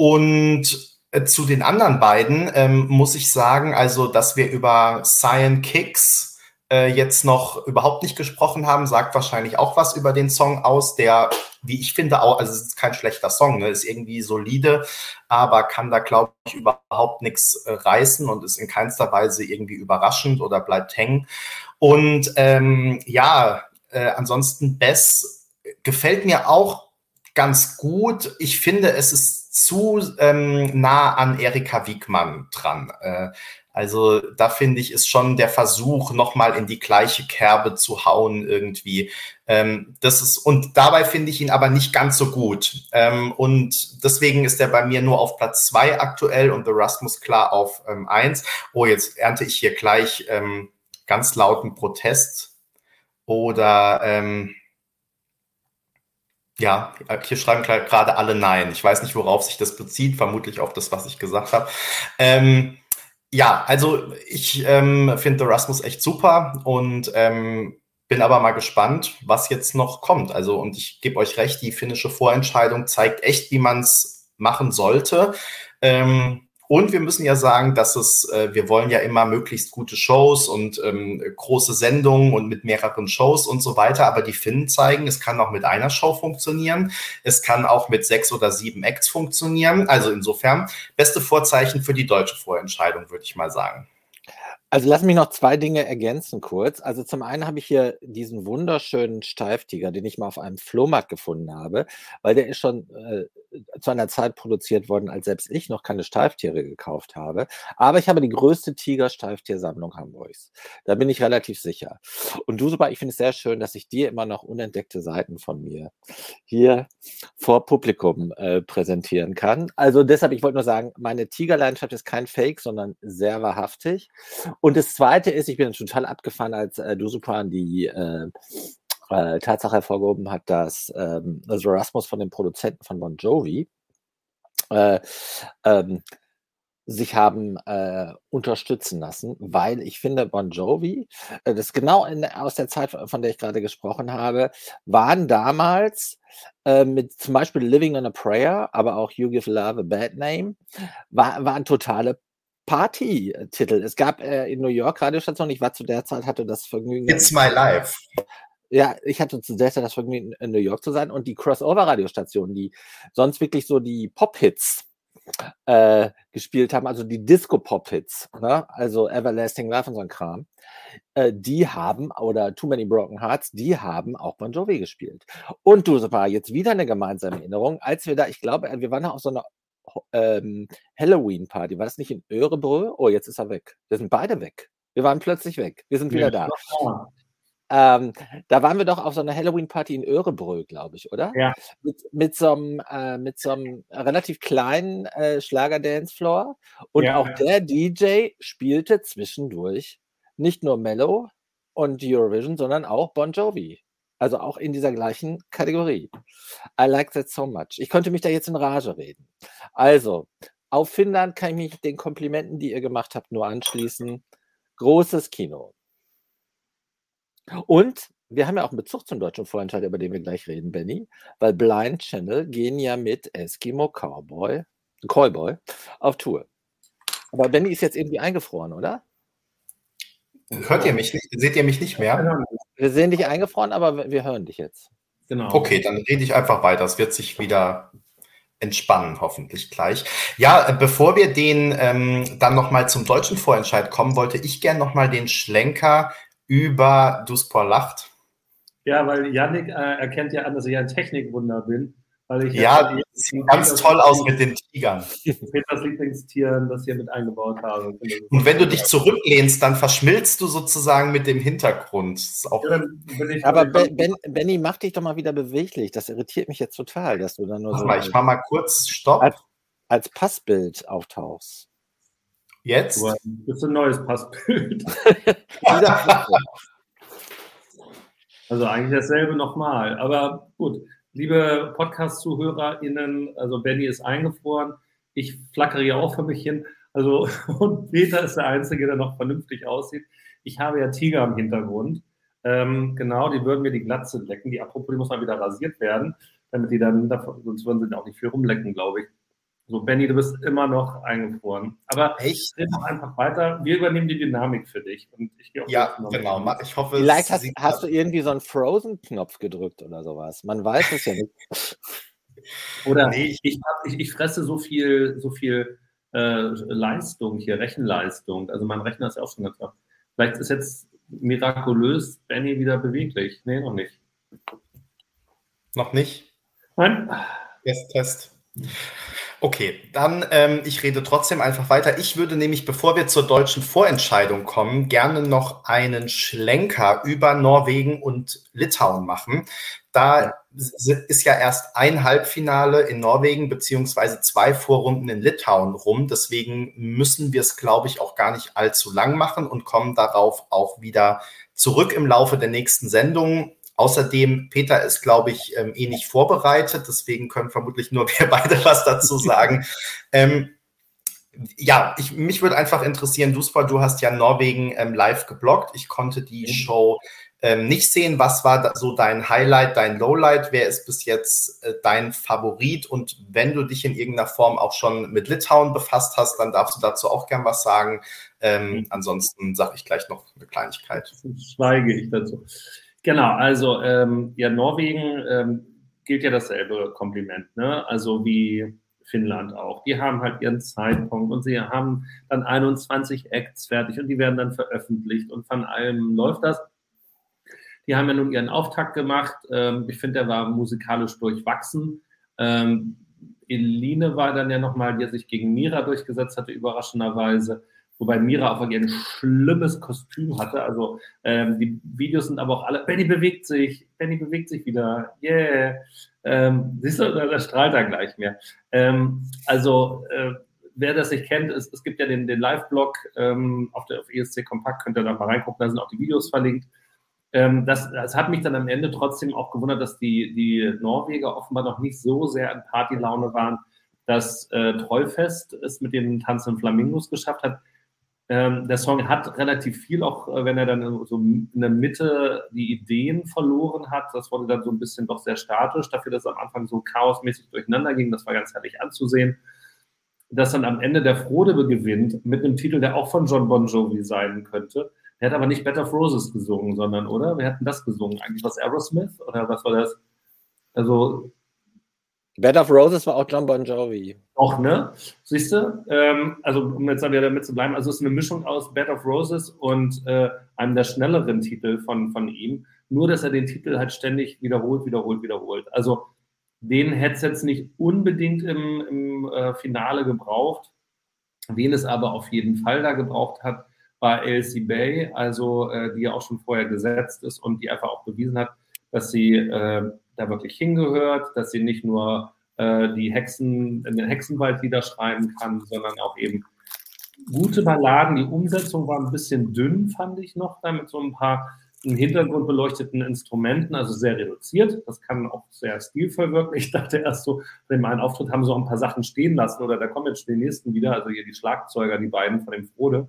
Und äh, zu den anderen beiden ähm, muss ich sagen, also, dass wir über Cyan Kicks äh, jetzt noch überhaupt nicht gesprochen haben, sagt wahrscheinlich auch was über den Song aus, der, wie ich finde, auch, also es ist kein schlechter Song, ne, ist irgendwie solide, aber kann da, glaube ich, überhaupt nichts äh, reißen und ist in keinster Weise irgendwie überraschend oder bleibt hängen. Und ähm, ja, äh, ansonsten Bess gefällt mir auch ganz gut. Ich finde, es ist zu ähm, nah an Erika Wiegmann dran. Äh, also da finde ich, ist schon der Versuch, nochmal in die gleiche Kerbe zu hauen irgendwie. Ähm, das ist, und dabei finde ich ihn aber nicht ganz so gut. Ähm, und deswegen ist er bei mir nur auf Platz zwei aktuell und The Rasmus klar auf ähm, eins. Oh, jetzt ernte ich hier gleich ähm, ganz lauten Protest. Oder ähm, ja, hier schreiben gerade alle Nein. Ich weiß nicht, worauf sich das bezieht, vermutlich auf das, was ich gesagt habe. Ähm, ja, also ich ähm, finde The Rasmus echt super und ähm, bin aber mal gespannt, was jetzt noch kommt. Also, und ich gebe euch recht, die finnische Vorentscheidung zeigt echt, wie man es machen sollte. Ähm, und wir müssen ja sagen, dass es, äh, wir wollen ja immer möglichst gute Shows und ähm, große Sendungen und mit mehreren Shows und so weiter. Aber die Finnen zeigen, es kann auch mit einer Show funktionieren. Es kann auch mit sechs oder sieben Acts funktionieren. Also insofern beste Vorzeichen für die deutsche Vorentscheidung, würde ich mal sagen. Also lass mich noch zwei Dinge ergänzen kurz. Also zum einen habe ich hier diesen wunderschönen Steiftiger, den ich mal auf einem Flohmarkt gefunden habe, weil der ist schon äh, zu einer Zeit produziert worden, als selbst ich noch keine Steiftiere gekauft habe. Aber ich habe die größte Tiger-Steiftiersammlung Hamburgs. Da bin ich relativ sicher. Und du, super, ich finde es sehr schön, dass ich dir immer noch unentdeckte Seiten von mir hier vor Publikum äh, präsentieren kann. Also deshalb, ich wollte nur sagen, meine Tigerleidenschaft ist kein Fake, sondern sehr wahrhaftig. Und das Zweite ist, ich bin total abgefahren, als äh, du, Super, die äh, äh, Tatsache hervorgehoben hat, dass ähm, also Erasmus von den Produzenten von Bon Jovi äh, ähm, sich haben äh, unterstützen lassen, weil ich finde, Bon Jovi, äh, das genau in, aus der Zeit, von der ich gerade gesprochen habe, waren damals äh, mit zum Beispiel Living on a Prayer, aber auch You Give Love a Bad Name, war, waren totale Party-Titel. Es gab äh, in New York Radiostationen, ich war zu der Zeit, hatte das Vergnügen. It's My Life. Ja, ich hatte zu Zeit das Vergnügen, in New York zu sein und die Crossover-Radiostationen, die sonst wirklich so die Pop-Hits äh, gespielt haben, also die Disco-Pop-Hits, ne? also Everlasting Love und so ein Kram, äh, die haben, oder Too Many Broken Hearts, die haben auch Bon Jovi gespielt. Und du, war jetzt wieder eine gemeinsame Erinnerung, als wir da, ich glaube, wir waren da auf so einer ähm, Halloween-Party, war das nicht in Örebrö? Oh, jetzt ist er weg. Wir sind beide weg. Wir waren plötzlich weg. Wir sind wieder ja, da. Ähm, da waren wir doch auf so einer Halloween-Party in Örebrö, glaube ich, oder? Ja. Mit, mit, so, einem, äh, mit so einem relativ kleinen äh, Schlager-Dance-Floor. Und ja. auch der DJ spielte zwischendurch nicht nur Mellow und Eurovision, sondern auch Bon Jovi. Also auch in dieser gleichen Kategorie. I like that so much. Ich könnte mich da jetzt in Rage reden. Also, auf Finnland kann ich mich den Komplimenten, die ihr gemacht habt, nur anschließen. Großes Kino. Und wir haben ja auch einen Bezug zum deutschen Vorentscheid, über den wir gleich reden, Benny, weil Blind Channel gehen ja mit Eskimo Cowboy, Cowboy auf Tour. Aber Benny ist jetzt irgendwie eingefroren, oder? Hört ihr mich nicht? Seht ihr mich nicht mehr? Wir sehen dich eingefroren, aber wir hören dich jetzt. Genau. Okay, dann rede ich einfach weiter. Es wird sich wieder entspannen, hoffentlich gleich. Ja, äh, bevor wir den ähm, dann nochmal zum deutschen Vorentscheid kommen, wollte ich gerne nochmal den Schlenker über Duspor lacht. Ja, weil Yannick äh, erkennt ja an, dass ich ein Technikwunder bin. Weil ich ja, ja sieht ganz toll aus mit den Tigern. Peters Lieblingstieren, das hier mit eingebaut habe. Und wenn du dich zurücklehnst, dann verschmilzt du sozusagen mit dem Hintergrund. Ja, Aber ben, ben, Benny, mach dich doch mal wieder beweglich. Das irritiert mich jetzt total, dass du dann nur mach so. Mal, ich mach mal kurz Stopp. Als, als Passbild auftauchst. Jetzt? Das ist ein neues Passbild. also eigentlich dasselbe nochmal. Aber gut, liebe Podcast-ZuhörerInnen, also Benny ist eingefroren. Ich flackere ja auch für mich hin. Also, und Peter ist der Einzige, der noch vernünftig aussieht. Ich habe ja Tiger im Hintergrund. Ähm, genau, die würden mir die Glatze lecken. Die, apropos, die muss mal wieder rasiert werden, damit die dann, sonst würden sie auch nicht viel rumlecken, glaube ich. So, Benny, du bist immer noch eingefroren. Aber Echt? red noch einfach weiter. Wir übernehmen die Dynamik für dich. Und ich gehe auch ja, genau. Hin. Ich hoffe, Vielleicht hast, hast, du irgendwie so einen Frozen-Knopf gedrückt oder sowas. Man weiß es ja nicht. oder nee, ich, ich, ich, fresse so viel, so viel äh, Leistung hier, Rechenleistung. Also mein Rechner ist ja auch schon ganz klar. Vielleicht ist jetzt mirakulös Benny wieder beweglich. Nee, noch nicht. Noch nicht? Nein. Test, Test. Okay, dann ähm, ich rede trotzdem einfach weiter. Ich würde nämlich, bevor wir zur deutschen Vorentscheidung kommen, gerne noch einen Schlenker über Norwegen und Litauen machen. Da ist ja erst ein Halbfinale in Norwegen beziehungsweise zwei Vorrunden in Litauen rum. Deswegen müssen wir es, glaube ich, auch gar nicht allzu lang machen und kommen darauf auch wieder zurück im Laufe der nächsten Sendung. Außerdem, Peter ist, glaube ich, ähm, eh nicht vorbereitet, deswegen können vermutlich nur wir beide was dazu sagen. ähm, ja, ich, mich würde einfach interessieren, Duspor, du hast ja Norwegen ähm, live geblockt. Ich konnte die mhm. Show ähm, nicht sehen. Was war da so dein Highlight, dein Lowlight? Wer ist bis jetzt äh, dein Favorit? Und wenn du dich in irgendeiner Form auch schon mit Litauen befasst hast, dann darfst du dazu auch gern was sagen. Ähm, mhm. Ansonsten sage ich gleich noch eine Kleinigkeit. Schweige ich dazu. Genau, also ähm, ja, Norwegen ähm, gilt ja dasselbe Kompliment, ne? Also wie Finnland auch. Die haben halt ihren Zeitpunkt und sie haben dann 21 Acts fertig und die werden dann veröffentlicht und von allem läuft das. Die haben ja nun ihren Auftakt gemacht. Ähm, ich finde, der war musikalisch durchwachsen. Ähm, Eline war dann ja nochmal, die sich gegen Mira durchgesetzt hatte, überraschenderweise wobei Mira auch ein schlimmes Kostüm hatte. Also ähm, die Videos sind aber auch alle, Benny bewegt sich, Benny bewegt sich wieder, yeah. Ähm, siehst du, da, strahlt er gleich mehr. Ähm, also äh, wer das nicht kennt, es, es gibt ja den, den Live-Blog ähm, auf der auf ESC Kompakt, könnt ihr da mal reingucken, da sind auch die Videos verlinkt. Ähm, das, das hat mich dann am Ende trotzdem auch gewundert, dass die, die Norweger offenbar noch nicht so sehr in Partylaune waren, dass äh, Trollfest es mit den Tanzen Flamingos geschafft hat. Ähm, der Song hat relativ viel, auch äh, wenn er dann so in der Mitte die Ideen verloren hat. Das wurde dann so ein bisschen doch sehr statisch, dafür, dass es am Anfang so chaosmäßig durcheinander ging. Das war ganz herrlich anzusehen. Dass dann am Ende der Frodebe gewinnt mit einem Titel, der auch von John Bon Jovi sein könnte. Er hat aber nicht Bed of Roses gesungen, sondern, oder? Wer hat denn das gesungen? Eigentlich was Aerosmith? Oder was war das? Also. Bed of Roses war auch John Bon Jovi. Auch, ne? Siehst du? Ähm, also, um jetzt wieder damit zu bleiben, also es ist eine Mischung aus Bed of Roses und äh, einem der schnelleren Titel von, von ihm. Nur, dass er den Titel halt ständig wiederholt, wiederholt, wiederholt. Also, den hätte es jetzt nicht unbedingt im, im äh, Finale gebraucht. Wen es aber auf jeden Fall da gebraucht hat, war LC Bay, also äh, die ja auch schon vorher gesetzt ist und die einfach auch bewiesen hat, dass sie äh, da wirklich hingehört, dass sie nicht nur äh, die Hexen, in den Hexenwald niederschreiben kann, sondern auch eben gute Balladen. Die Umsetzung war ein bisschen dünn, fand ich noch, da mit so ein paar im Hintergrund beleuchteten Instrumenten, also sehr reduziert. Das kann auch sehr stilvoll wirken. Ich dachte erst so, bei meinen Auftritt haben sie auch ein paar Sachen stehen lassen oder da kommen jetzt schon die nächsten wieder, also hier die Schlagzeuger, die beiden von dem Frode.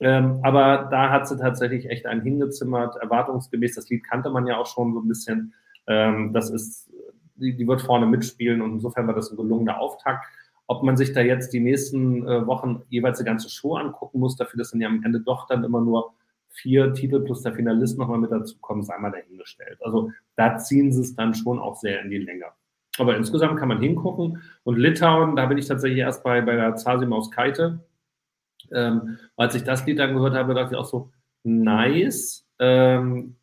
Ähm, aber da hat sie tatsächlich echt einen hingezimmert, erwartungsgemäß. Das Lied kannte man ja auch schon so ein bisschen. Ähm, das ist, die, die, wird vorne mitspielen und insofern war das ein gelungener Auftakt. Ob man sich da jetzt die nächsten äh, Wochen jeweils die ganze Show angucken muss, dafür, dass dann ja am Ende doch dann immer nur vier Titel plus der Finalist nochmal mit dazu kommen, sei mal dahingestellt. Also da ziehen sie es dann schon auch sehr in die Länge. Aber insgesamt kann man hingucken. Und Litauen, da bin ich tatsächlich erst bei, bei der Zasimaus Kaite ähm, als ich das Lied dann gehört habe, dachte ich auch so, nice. Ähm,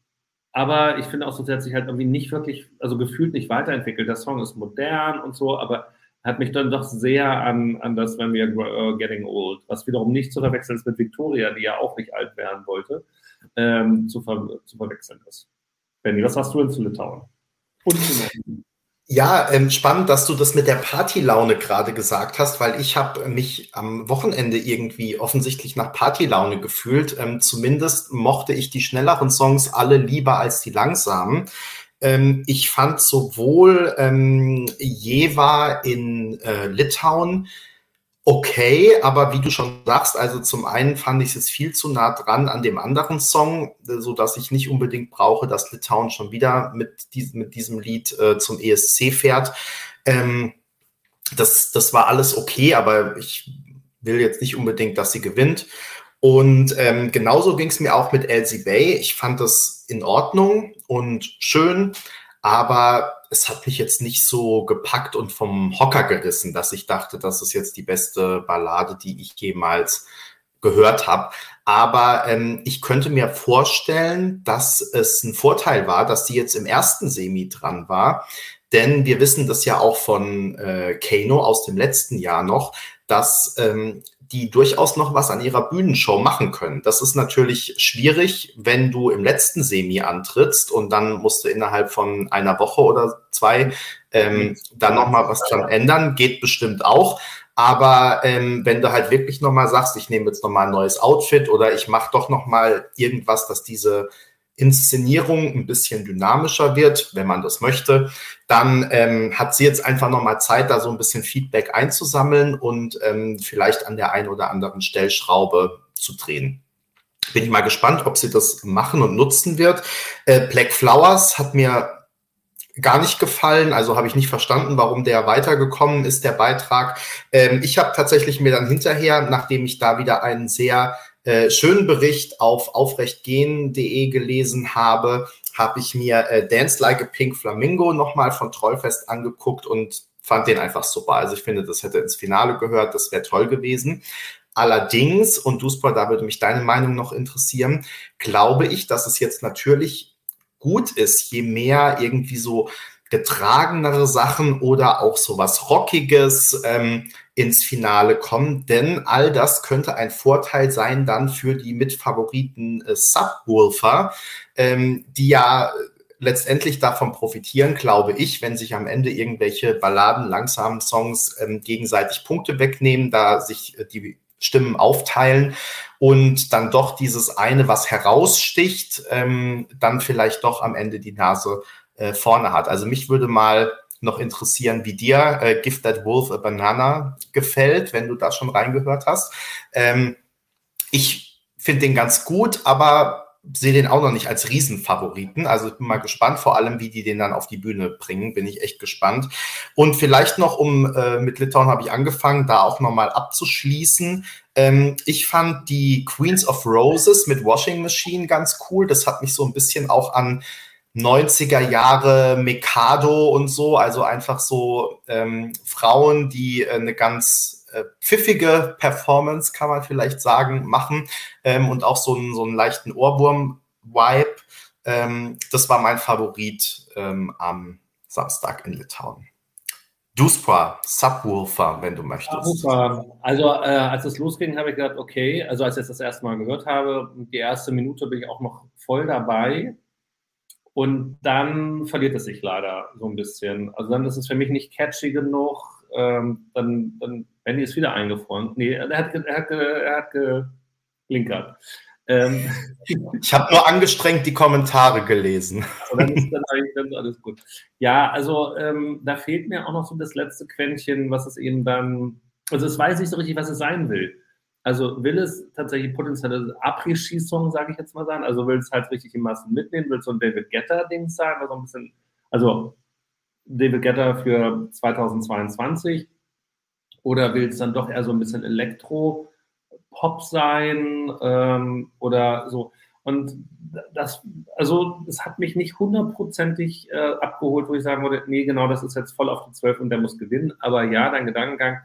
aber ich finde auch so, der hat sich halt irgendwie nicht wirklich, also gefühlt nicht weiterentwickelt. Der Song ist modern und so, aber hat mich dann doch sehr an, an das When We Are uh, Getting Old, was wiederum nicht zu verwechseln ist mit Victoria, die ja auch nicht alt werden wollte, ähm, zu, ver zu verwechseln ist. Benny, was hast du denn zu Litauen? Und zu ja, ähm, spannend, dass du das mit der Partylaune gerade gesagt hast, weil ich habe mich am Wochenende irgendwie offensichtlich nach Partylaune gefühlt. Ähm, zumindest mochte ich die schnelleren Songs alle lieber als die langsamen. Ähm, ich fand sowohl ähm, Jeva in äh, Litauen okay, aber wie du schon sagst, also zum einen fand ich es viel zu nah dran an dem anderen Song, so dass ich nicht unbedingt brauche, dass Litauen schon wieder mit, diesem, mit diesem Lied äh, zum ESC fährt. Ähm, das, das war alles okay, aber ich will jetzt nicht unbedingt, dass sie gewinnt. Und ähm, genauso ging es mir auch mit Elsie Bay. Ich fand das in Ordnung und schön, aber es hat mich jetzt nicht so gepackt und vom Hocker gerissen, dass ich dachte, das ist jetzt die beste Ballade, die ich jemals gehört habe. Aber ähm, ich könnte mir vorstellen, dass es ein Vorteil war, dass die jetzt im ersten Semi dran war. Denn wir wissen das ja auch von äh, Kano aus dem letzten Jahr noch, dass ähm, die durchaus noch was an ihrer Bühnenshow machen können. Das ist natürlich schwierig, wenn du im letzten Semi antrittst und dann musst du innerhalb von einer Woche oder zwei ähm, dann nochmal was dran ändern. Geht bestimmt auch. Aber ähm, wenn du halt wirklich nochmal sagst, ich nehme jetzt nochmal ein neues Outfit oder ich mache doch nochmal irgendwas, dass diese Inszenierung ein bisschen dynamischer wird, wenn man das möchte, dann ähm, hat sie jetzt einfach nochmal Zeit, da so ein bisschen Feedback einzusammeln und ähm, vielleicht an der einen oder anderen Stellschraube zu drehen. Bin ich mal gespannt, ob sie das machen und nutzen wird. Äh, Black Flowers hat mir gar nicht gefallen, also habe ich nicht verstanden, warum der weitergekommen ist, der Beitrag. Ähm, ich habe tatsächlich mir dann hinterher, nachdem ich da wieder einen sehr äh, schönen Bericht auf aufrechtgehen.de gelesen habe, habe ich mir äh, Dance Like a Pink Flamingo nochmal von Trollfest angeguckt und fand den einfach super. Also ich finde, das hätte ins Finale gehört, das wäre toll gewesen. Allerdings, und Duspor, da würde mich deine Meinung noch interessieren, glaube ich, dass es jetzt natürlich gut ist, je mehr irgendwie so getragenere Sachen oder auch so was Rockiges ähm, ins Finale kommen, denn all das könnte ein Vorteil sein dann für die Mitfavoriten äh, Subwoofer, ähm, die ja letztendlich davon profitieren, glaube ich, wenn sich am Ende irgendwelche Balladen, langsamen Songs ähm, gegenseitig Punkte wegnehmen, da sich äh, die Stimmen aufteilen und dann doch dieses eine, was heraussticht, ähm, dann vielleicht doch am Ende die Nase äh, vorne hat. Also mich würde mal noch interessieren, wie dir äh, Give That Wolf a Banana gefällt, wenn du da schon reingehört hast. Ähm, ich finde den ganz gut, aber sehe den auch noch nicht als Riesenfavoriten. Also ich bin mal gespannt, vor allem wie die den dann auf die Bühne bringen, bin ich echt gespannt. Und vielleicht noch, um äh, mit Litauen habe ich angefangen, da auch nochmal abzuschließen. Ähm, ich fand die Queens of Roses mit Washing Machine ganz cool. Das hat mich so ein bisschen auch an 90er Jahre Mikado und so, also einfach so ähm, Frauen, die äh, eine ganz äh, pfiffige Performance, kann man vielleicht sagen, machen ähm, und auch so einen, so einen leichten Ohrwurm-Vibe. Ähm, das war mein Favorit ähm, am Samstag in Litauen. Duspra, Subwoofer, wenn du möchtest. Subwoofer. Also äh, als es losging, habe ich gedacht, okay, also als ich das erste Mal gehört habe, die erste Minute bin ich auch noch voll dabei. Und dann verliert es sich leider so ein bisschen. Also dann ist es für mich nicht catchy genug. Ähm, dann, dann Benny ist wieder eingefroren. Nee, er hat, er hat, er hat geblinkert. Ähm, ich habe nur angestrengt die Kommentare gelesen. Also dann ist dann eigentlich alles gut. Ja, also ähm, da fehlt mir auch noch so das letzte Quäntchen, was es eben dann, also es weiß nicht so richtig, was es sein will. Also will es tatsächlich potenzielle Après-Ski-Song, sage ich jetzt mal sagen. Also will es halt richtig in Massen mitnehmen, will es so ein David Getter-Ding sein, was so ein bisschen, also David Getter für 2022 oder will es dann doch eher so ein bisschen Elektro-Pop sein ähm, oder so. Und das, also es hat mich nicht hundertprozentig äh, abgeholt, wo ich sagen würde, nee, genau, das ist jetzt voll auf die 12 und der muss gewinnen. Aber ja, dein Gedankengang,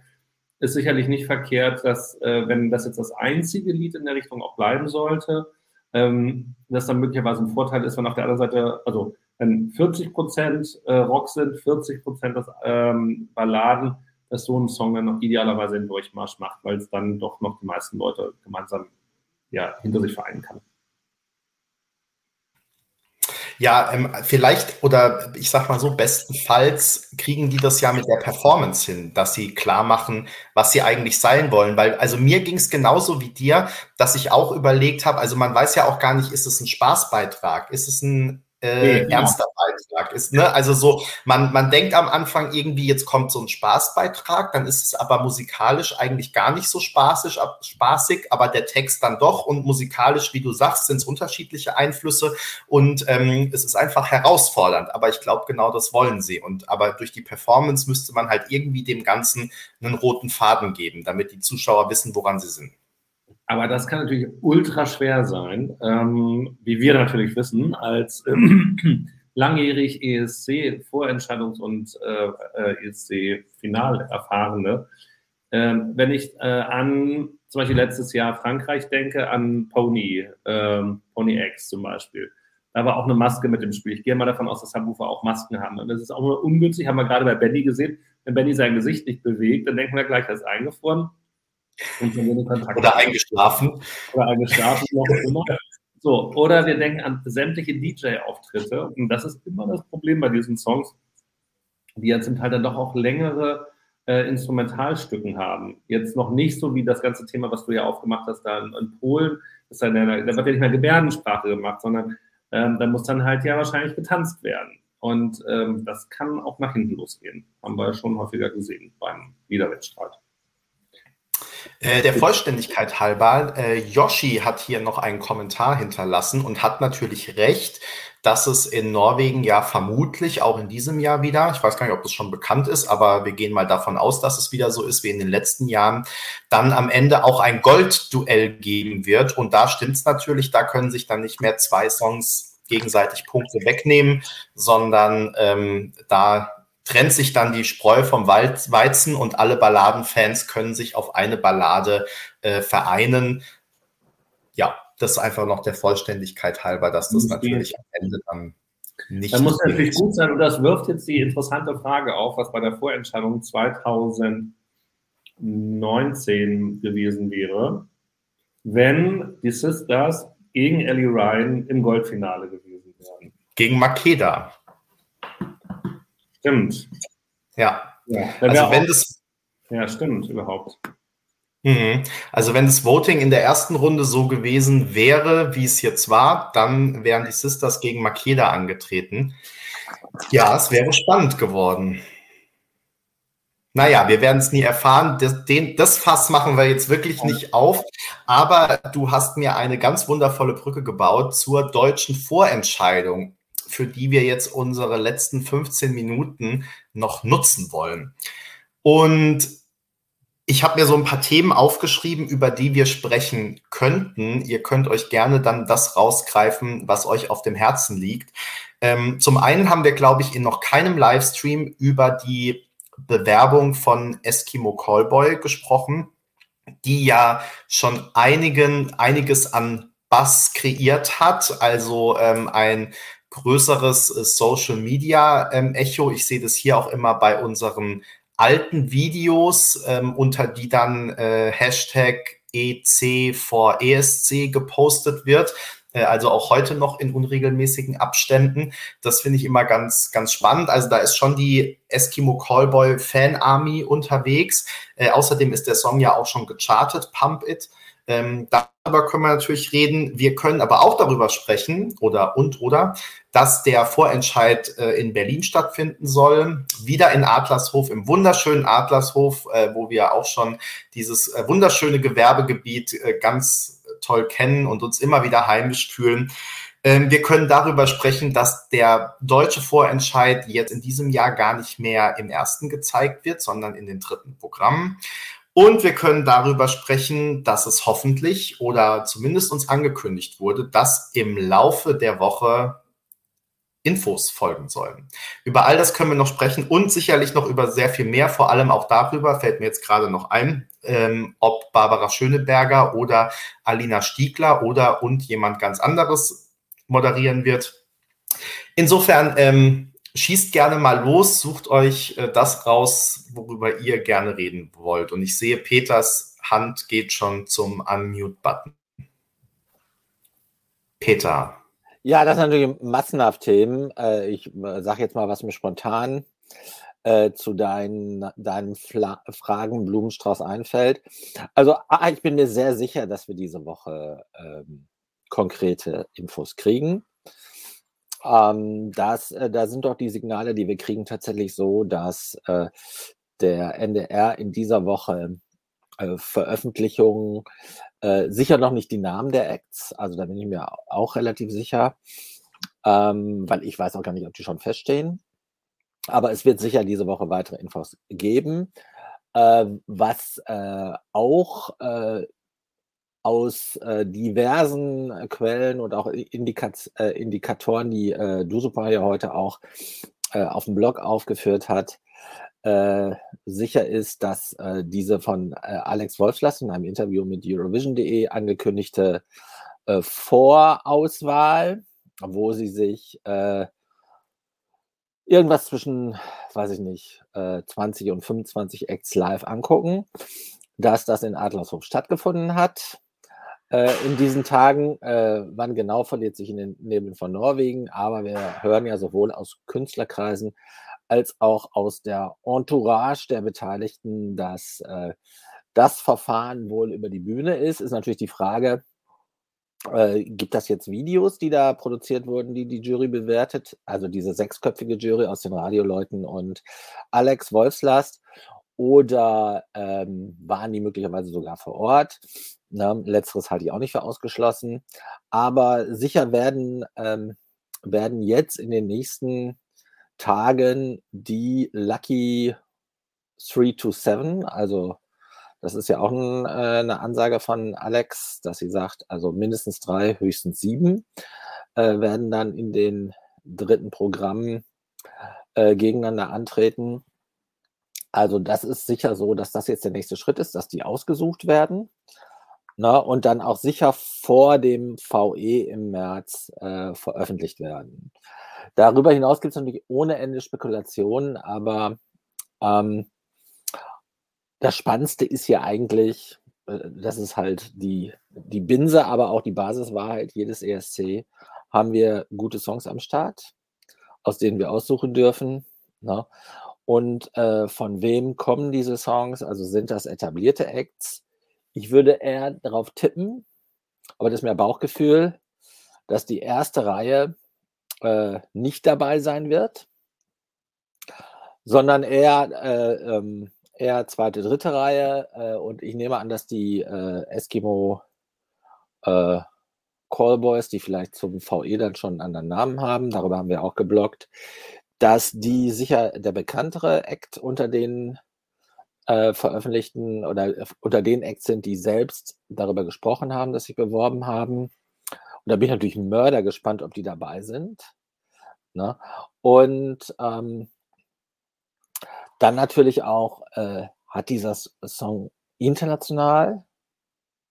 ist sicherlich nicht verkehrt, dass, äh, wenn das jetzt das einzige Lied in der Richtung auch bleiben sollte, ähm, dass dann möglicherweise ein Vorteil ist, wenn auf der anderen Seite, also wenn 40 Prozent äh, Rock sind, 40 Prozent ähm, Balladen, dass so ein Song dann noch idealerweise einen Durchmarsch macht, weil es dann doch noch die meisten Leute gemeinsam ja, hinter sich vereinen kann. Ja, ähm, vielleicht oder ich sag mal so, bestenfalls kriegen die das ja mit der Performance hin, dass sie klar machen, was sie eigentlich sein wollen. Weil, also mir ging es genauso wie dir, dass ich auch überlegt habe, also man weiß ja auch gar nicht, ist es ein Spaßbeitrag, ist es ein äh, nee, genau. ernster Beitrag ist. Ne? Also so, man, man denkt am Anfang irgendwie, jetzt kommt so ein Spaßbeitrag, dann ist es aber musikalisch eigentlich gar nicht so spaßig, ab, spaßig, aber der Text dann doch und musikalisch, wie du sagst, sind es unterschiedliche Einflüsse und ähm, es ist einfach herausfordernd. Aber ich glaube, genau das wollen sie. Und aber durch die Performance müsste man halt irgendwie dem Ganzen einen roten Faden geben, damit die Zuschauer wissen, woran sie sind. Aber das kann natürlich ultra schwer sein, ähm, wie wir natürlich wissen, als äh, langjährig ESC-Vorentscheidungs- und äh, ESC-Final-Erfahrene. Äh, wenn ich äh, an zum Beispiel letztes Jahr Frankreich denke, an Pony, ähm, Pony X zum Beispiel. Da war auch eine Maske mit dem Spiel. Ich gehe mal davon aus, dass Subwoofer auch Masken haben. Und das ist auch nur ungünstig, haben wir gerade bei Benny gesehen. Wenn Benny sein Gesicht nicht bewegt, dann denken wir gleich, er ist eingefroren. Oder eingeschlafen. Oder eingeschlafen, noch immer. So, oder wir denken an sämtliche DJ-Auftritte. Und das ist immer das Problem bei diesen Songs, die ja zum Teil dann doch auch längere äh, Instrumentalstücken haben. Jetzt noch nicht so wie das ganze Thema, was du ja aufgemacht hast, da in, in Polen. Das dann, da wird ja nicht mehr Gebärdensprache gemacht, sondern ähm, da muss dann halt ja wahrscheinlich getanzt werden. Und ähm, das kann auch nach hinten losgehen. Haben wir ja schon häufiger gesehen beim Wiederwettstreit. Äh, der Vollständigkeit halber, äh, Yoshi hat hier noch einen Kommentar hinterlassen und hat natürlich recht, dass es in Norwegen ja vermutlich auch in diesem Jahr wieder, ich weiß gar nicht, ob das schon bekannt ist, aber wir gehen mal davon aus, dass es wieder so ist wie in den letzten Jahren, dann am Ende auch ein Goldduell geben wird. Und da stimmt es natürlich, da können sich dann nicht mehr zwei Songs gegenseitig Punkte wegnehmen, sondern ähm, da trennt sich dann die Spreu vom Weizen und alle Balladenfans können sich auf eine Ballade äh, vereinen. Ja, das ist einfach noch der Vollständigkeit halber, dass das natürlich am Ende dann nicht. Das muss natürlich gut sein und das wirft jetzt die interessante Frage auf, was bei der Vorentscheidung 2019 gewesen wäre, wenn die Sisters gegen Ellie Ryan im Goldfinale gewesen wären. Gegen Makeda. Stimmt. Ja. ja also wenn das. Ja, stimmt, überhaupt. Mhm. Also wenn das Voting in der ersten Runde so gewesen wäre, wie es jetzt war, dann wären die Sisters gegen Makeda angetreten. Ja, es wäre spannend geworden. Naja, wir werden es nie erfahren. Das, den, das Fass machen wir jetzt wirklich nicht auf. Aber du hast mir eine ganz wundervolle Brücke gebaut zur deutschen Vorentscheidung, für die wir jetzt unsere letzten 15 Minuten noch nutzen wollen. Und ich habe mir so ein paar Themen aufgeschrieben, über die wir sprechen könnten. Ihr könnt euch gerne dann das rausgreifen, was euch auf dem Herzen liegt. Ähm, zum einen haben wir, glaube ich, in noch keinem Livestream über die Bewerbung von Eskimo Callboy gesprochen, die ja schon einigen, einiges an Bass kreiert hat, also ähm, ein größeres äh, Social Media ähm, Echo. Ich sehe das hier auch immer bei unseren alten Videos, ähm, unter die dann äh, Hashtag EC vor ESC gepostet wird. Äh, also auch heute noch in unregelmäßigen Abständen. Das finde ich immer ganz, ganz spannend. Also da ist schon die Eskimo Callboy Fan Army unterwegs. Äh, außerdem ist der Song ja auch schon gechartet, Pump It. Ähm, darüber können wir natürlich reden. Wir können aber auch darüber sprechen oder und oder, dass der Vorentscheid äh, in Berlin stattfinden soll. Wieder in Adlershof, im wunderschönen Adlershof, äh, wo wir auch schon dieses äh, wunderschöne Gewerbegebiet äh, ganz toll kennen und uns immer wieder heimisch fühlen. Ähm, wir können darüber sprechen, dass der deutsche Vorentscheid jetzt in diesem Jahr gar nicht mehr im ersten gezeigt wird, sondern in den dritten Programmen. Und wir können darüber sprechen, dass es hoffentlich oder zumindest uns angekündigt wurde, dass im Laufe der Woche Infos folgen sollen. Über all das können wir noch sprechen und sicherlich noch über sehr viel mehr, vor allem auch darüber, fällt mir jetzt gerade noch ein, ähm, ob Barbara Schöneberger oder Alina Stiegler oder und jemand ganz anderes moderieren wird. Insofern ähm, schießt gerne mal los, sucht euch äh, das raus, worüber ihr gerne reden wollt. Und ich sehe, Peters Hand geht schon zum Unmute-Button. Peter. Ja, das sind natürlich massenhaft Themen. Äh, ich äh, sage jetzt mal, was mir spontan äh, zu deinen, deinen Fragen Blumenstrauß einfällt. Also ich bin mir sehr sicher, dass wir diese Woche ähm, konkrete Infos kriegen. Ähm, das, äh, da sind doch die Signale, die wir kriegen, tatsächlich so, dass äh, der NDR in dieser Woche äh, Veröffentlichungen, äh, sicher noch nicht die Namen der Acts, also da bin ich mir auch relativ sicher, ähm, weil ich weiß auch gar nicht, ob die schon feststehen. Aber es wird sicher diese Woche weitere Infos geben. Äh, was äh, auch äh, aus äh, diversen Quellen und auch Indikat äh, Indikatoren, die äh, Dusupa ja heute auch auf dem Blog aufgeführt hat, äh, sicher ist, dass äh, diese von äh, Alex Wolfslass in einem Interview mit Eurovision.de angekündigte äh, Vorauswahl, wo sie sich äh, irgendwas zwischen, weiß ich nicht, 20 äh, und 25 Acts live angucken, dass das in Adlershof stattgefunden hat in diesen Tagen. Wann genau verliert sich in den Nebeln von Norwegen, aber wir hören ja sowohl aus Künstlerkreisen als auch aus der Entourage der Beteiligten, dass äh, das Verfahren wohl über die Bühne ist. Ist natürlich die Frage, äh, gibt das jetzt Videos, die da produziert wurden, die die Jury bewertet? Also diese sechsköpfige Jury aus den Radioleuten und Alex Wolfslast. Oder ähm, waren die möglicherweise sogar vor Ort? Ne? Letzteres halte ich auch nicht für ausgeschlossen. Aber sicher werden, ähm, werden jetzt in den nächsten Tagen die Lucky 3 to 7, also das ist ja auch ein, äh, eine Ansage von Alex, dass sie sagt, also mindestens drei, höchstens sieben äh, werden dann in den dritten Programmen äh, gegeneinander antreten. Also das ist sicher so, dass das jetzt der nächste Schritt ist, dass die ausgesucht werden. Na, ne, und dann auch sicher vor dem VE im März äh, veröffentlicht werden. Darüber hinaus gibt es natürlich ohne Ende Spekulationen, aber ähm, das Spannendste ist ja eigentlich, äh, das ist halt die, die Binse, aber auch die Basiswahrheit jedes ESC. Haben wir gute Songs am Start, aus denen wir aussuchen dürfen? Ne? Und äh, von wem kommen diese Songs? Also sind das etablierte Acts, ich würde eher darauf tippen, aber das ist mehr Bauchgefühl, dass die erste Reihe äh, nicht dabei sein wird, sondern eher, äh, ähm, eher zweite, dritte Reihe. Äh, und ich nehme an, dass die äh, Eskimo äh, Callboys, die vielleicht zum VE dann schon einen anderen Namen haben, darüber haben wir auch geblockt, dass die sicher der bekanntere Act unter den äh, veröffentlichten oder äh, unter den Acts sind, die selbst darüber gesprochen haben, dass sie beworben haben. Da bin ich natürlich Mörder gespannt, ob die dabei sind. Ne? Und ähm, dann natürlich auch, äh, hat dieser Song international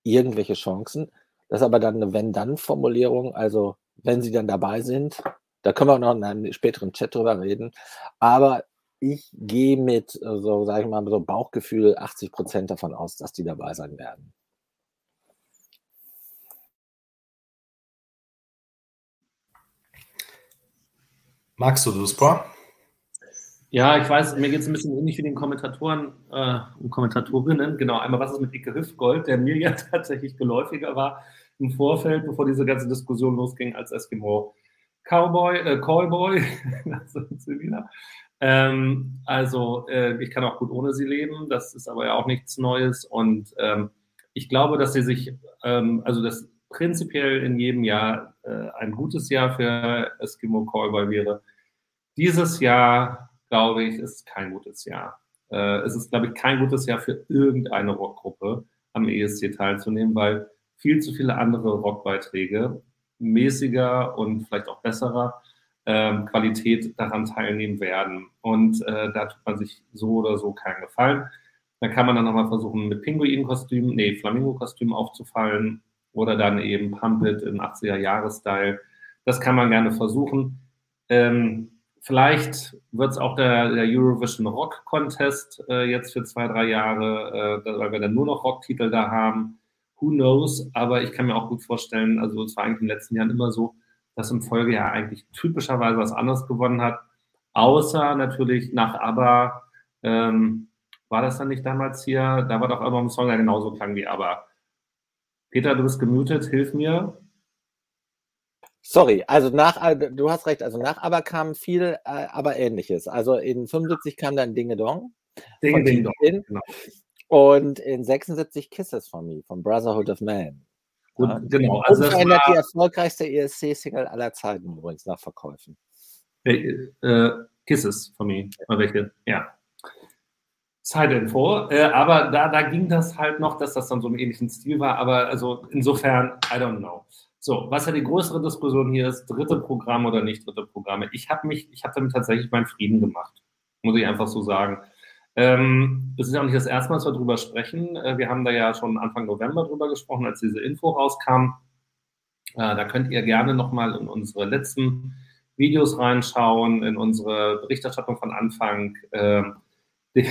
irgendwelche Chancen? Das ist aber dann eine Wenn-Dann-Formulierung, also wenn sie dann dabei sind, da können wir auch noch in einem späteren Chat drüber reden. Aber ich gehe mit, so sage ich mal, so Bauchgefühl 80 Prozent davon aus, dass die dabei sein werden. Magst du das, Bro? Ja, ich weiß, mir geht es ein bisschen ähnlich wie den Kommentatoren äh, und Kommentatorinnen. Genau, einmal was ist mit Icke Hüftgold, der mir ja tatsächlich geläufiger war im Vorfeld, bevor diese ganze Diskussion losging, als Eskimo Cowboy, äh, Callboy, also ähm, also äh, ich kann auch gut ohne sie leben, das ist aber ja auch nichts Neues und ähm, ich glaube, dass sie sich, ähm, also das prinzipiell in jedem Jahr äh, ein gutes Jahr für Eskimo Callboy wäre. Dieses Jahr, glaube ich, ist kein gutes Jahr. Äh, es ist, glaube ich, kein gutes Jahr für irgendeine Rockgruppe am ESC teilzunehmen, weil viel zu viele andere Rockbeiträge mäßiger und vielleicht auch besserer ähm, Qualität daran teilnehmen werden. Und äh, da tut man sich so oder so keinen Gefallen. Da kann man dann nochmal versuchen, mit Pinguin-Kostüm, nee, Flamingo-Kostüm aufzufallen oder dann eben Pump It im 80er-Jahres-Style. Das kann man gerne versuchen. Ähm, vielleicht wird es auch der, der, Eurovision Rock Contest äh, jetzt für zwei, drei Jahre, äh, weil wir dann nur noch Rocktitel da haben. Who knows? Aber ich kann mir auch gut vorstellen, also es war eigentlich in den letzten Jahren immer so, dass im Folgejahr eigentlich typischerweise was anderes gewonnen hat. Außer natürlich nach ABBA, ähm, war das dann nicht damals hier? Da war doch immer ein Song, der genauso klang wie ABBA. Peter, du bist gemutet, hilf mir. Sorry, also nach, äh, du hast recht, also nach ABBA kam viel, äh, aber ähnliches. Also in 75 kam dann Dinge Dong. Dinge Ding Dong, genau. Und in 76 Kisses von Me, von Brotherhood of Man. Gut, ja, genau. Also das war die erfolgreichste ESC-Single aller Zeiten übrigens nach Verkäufen. Äh, äh, Kisses von Me, mal welche, ja. Zeitinfo, äh, aber da, da ging das halt noch, dass das dann so im ähnlichen Stil war, aber also insofern, I don't know. So, was ja die größere Diskussion hier ist, dritte Programme oder nicht dritte Programme. Ich habe mich, ich habe damit tatsächlich meinen Frieden gemacht, muss ich einfach so sagen. Ähm, es ist ja auch nicht das erste Mal, dass wir darüber sprechen. Äh, wir haben da ja schon Anfang November drüber gesprochen, als diese Info rauskam. Äh, da könnt ihr gerne nochmal in unsere letzten Videos reinschauen, in unsere Berichterstattung von Anfang, äh,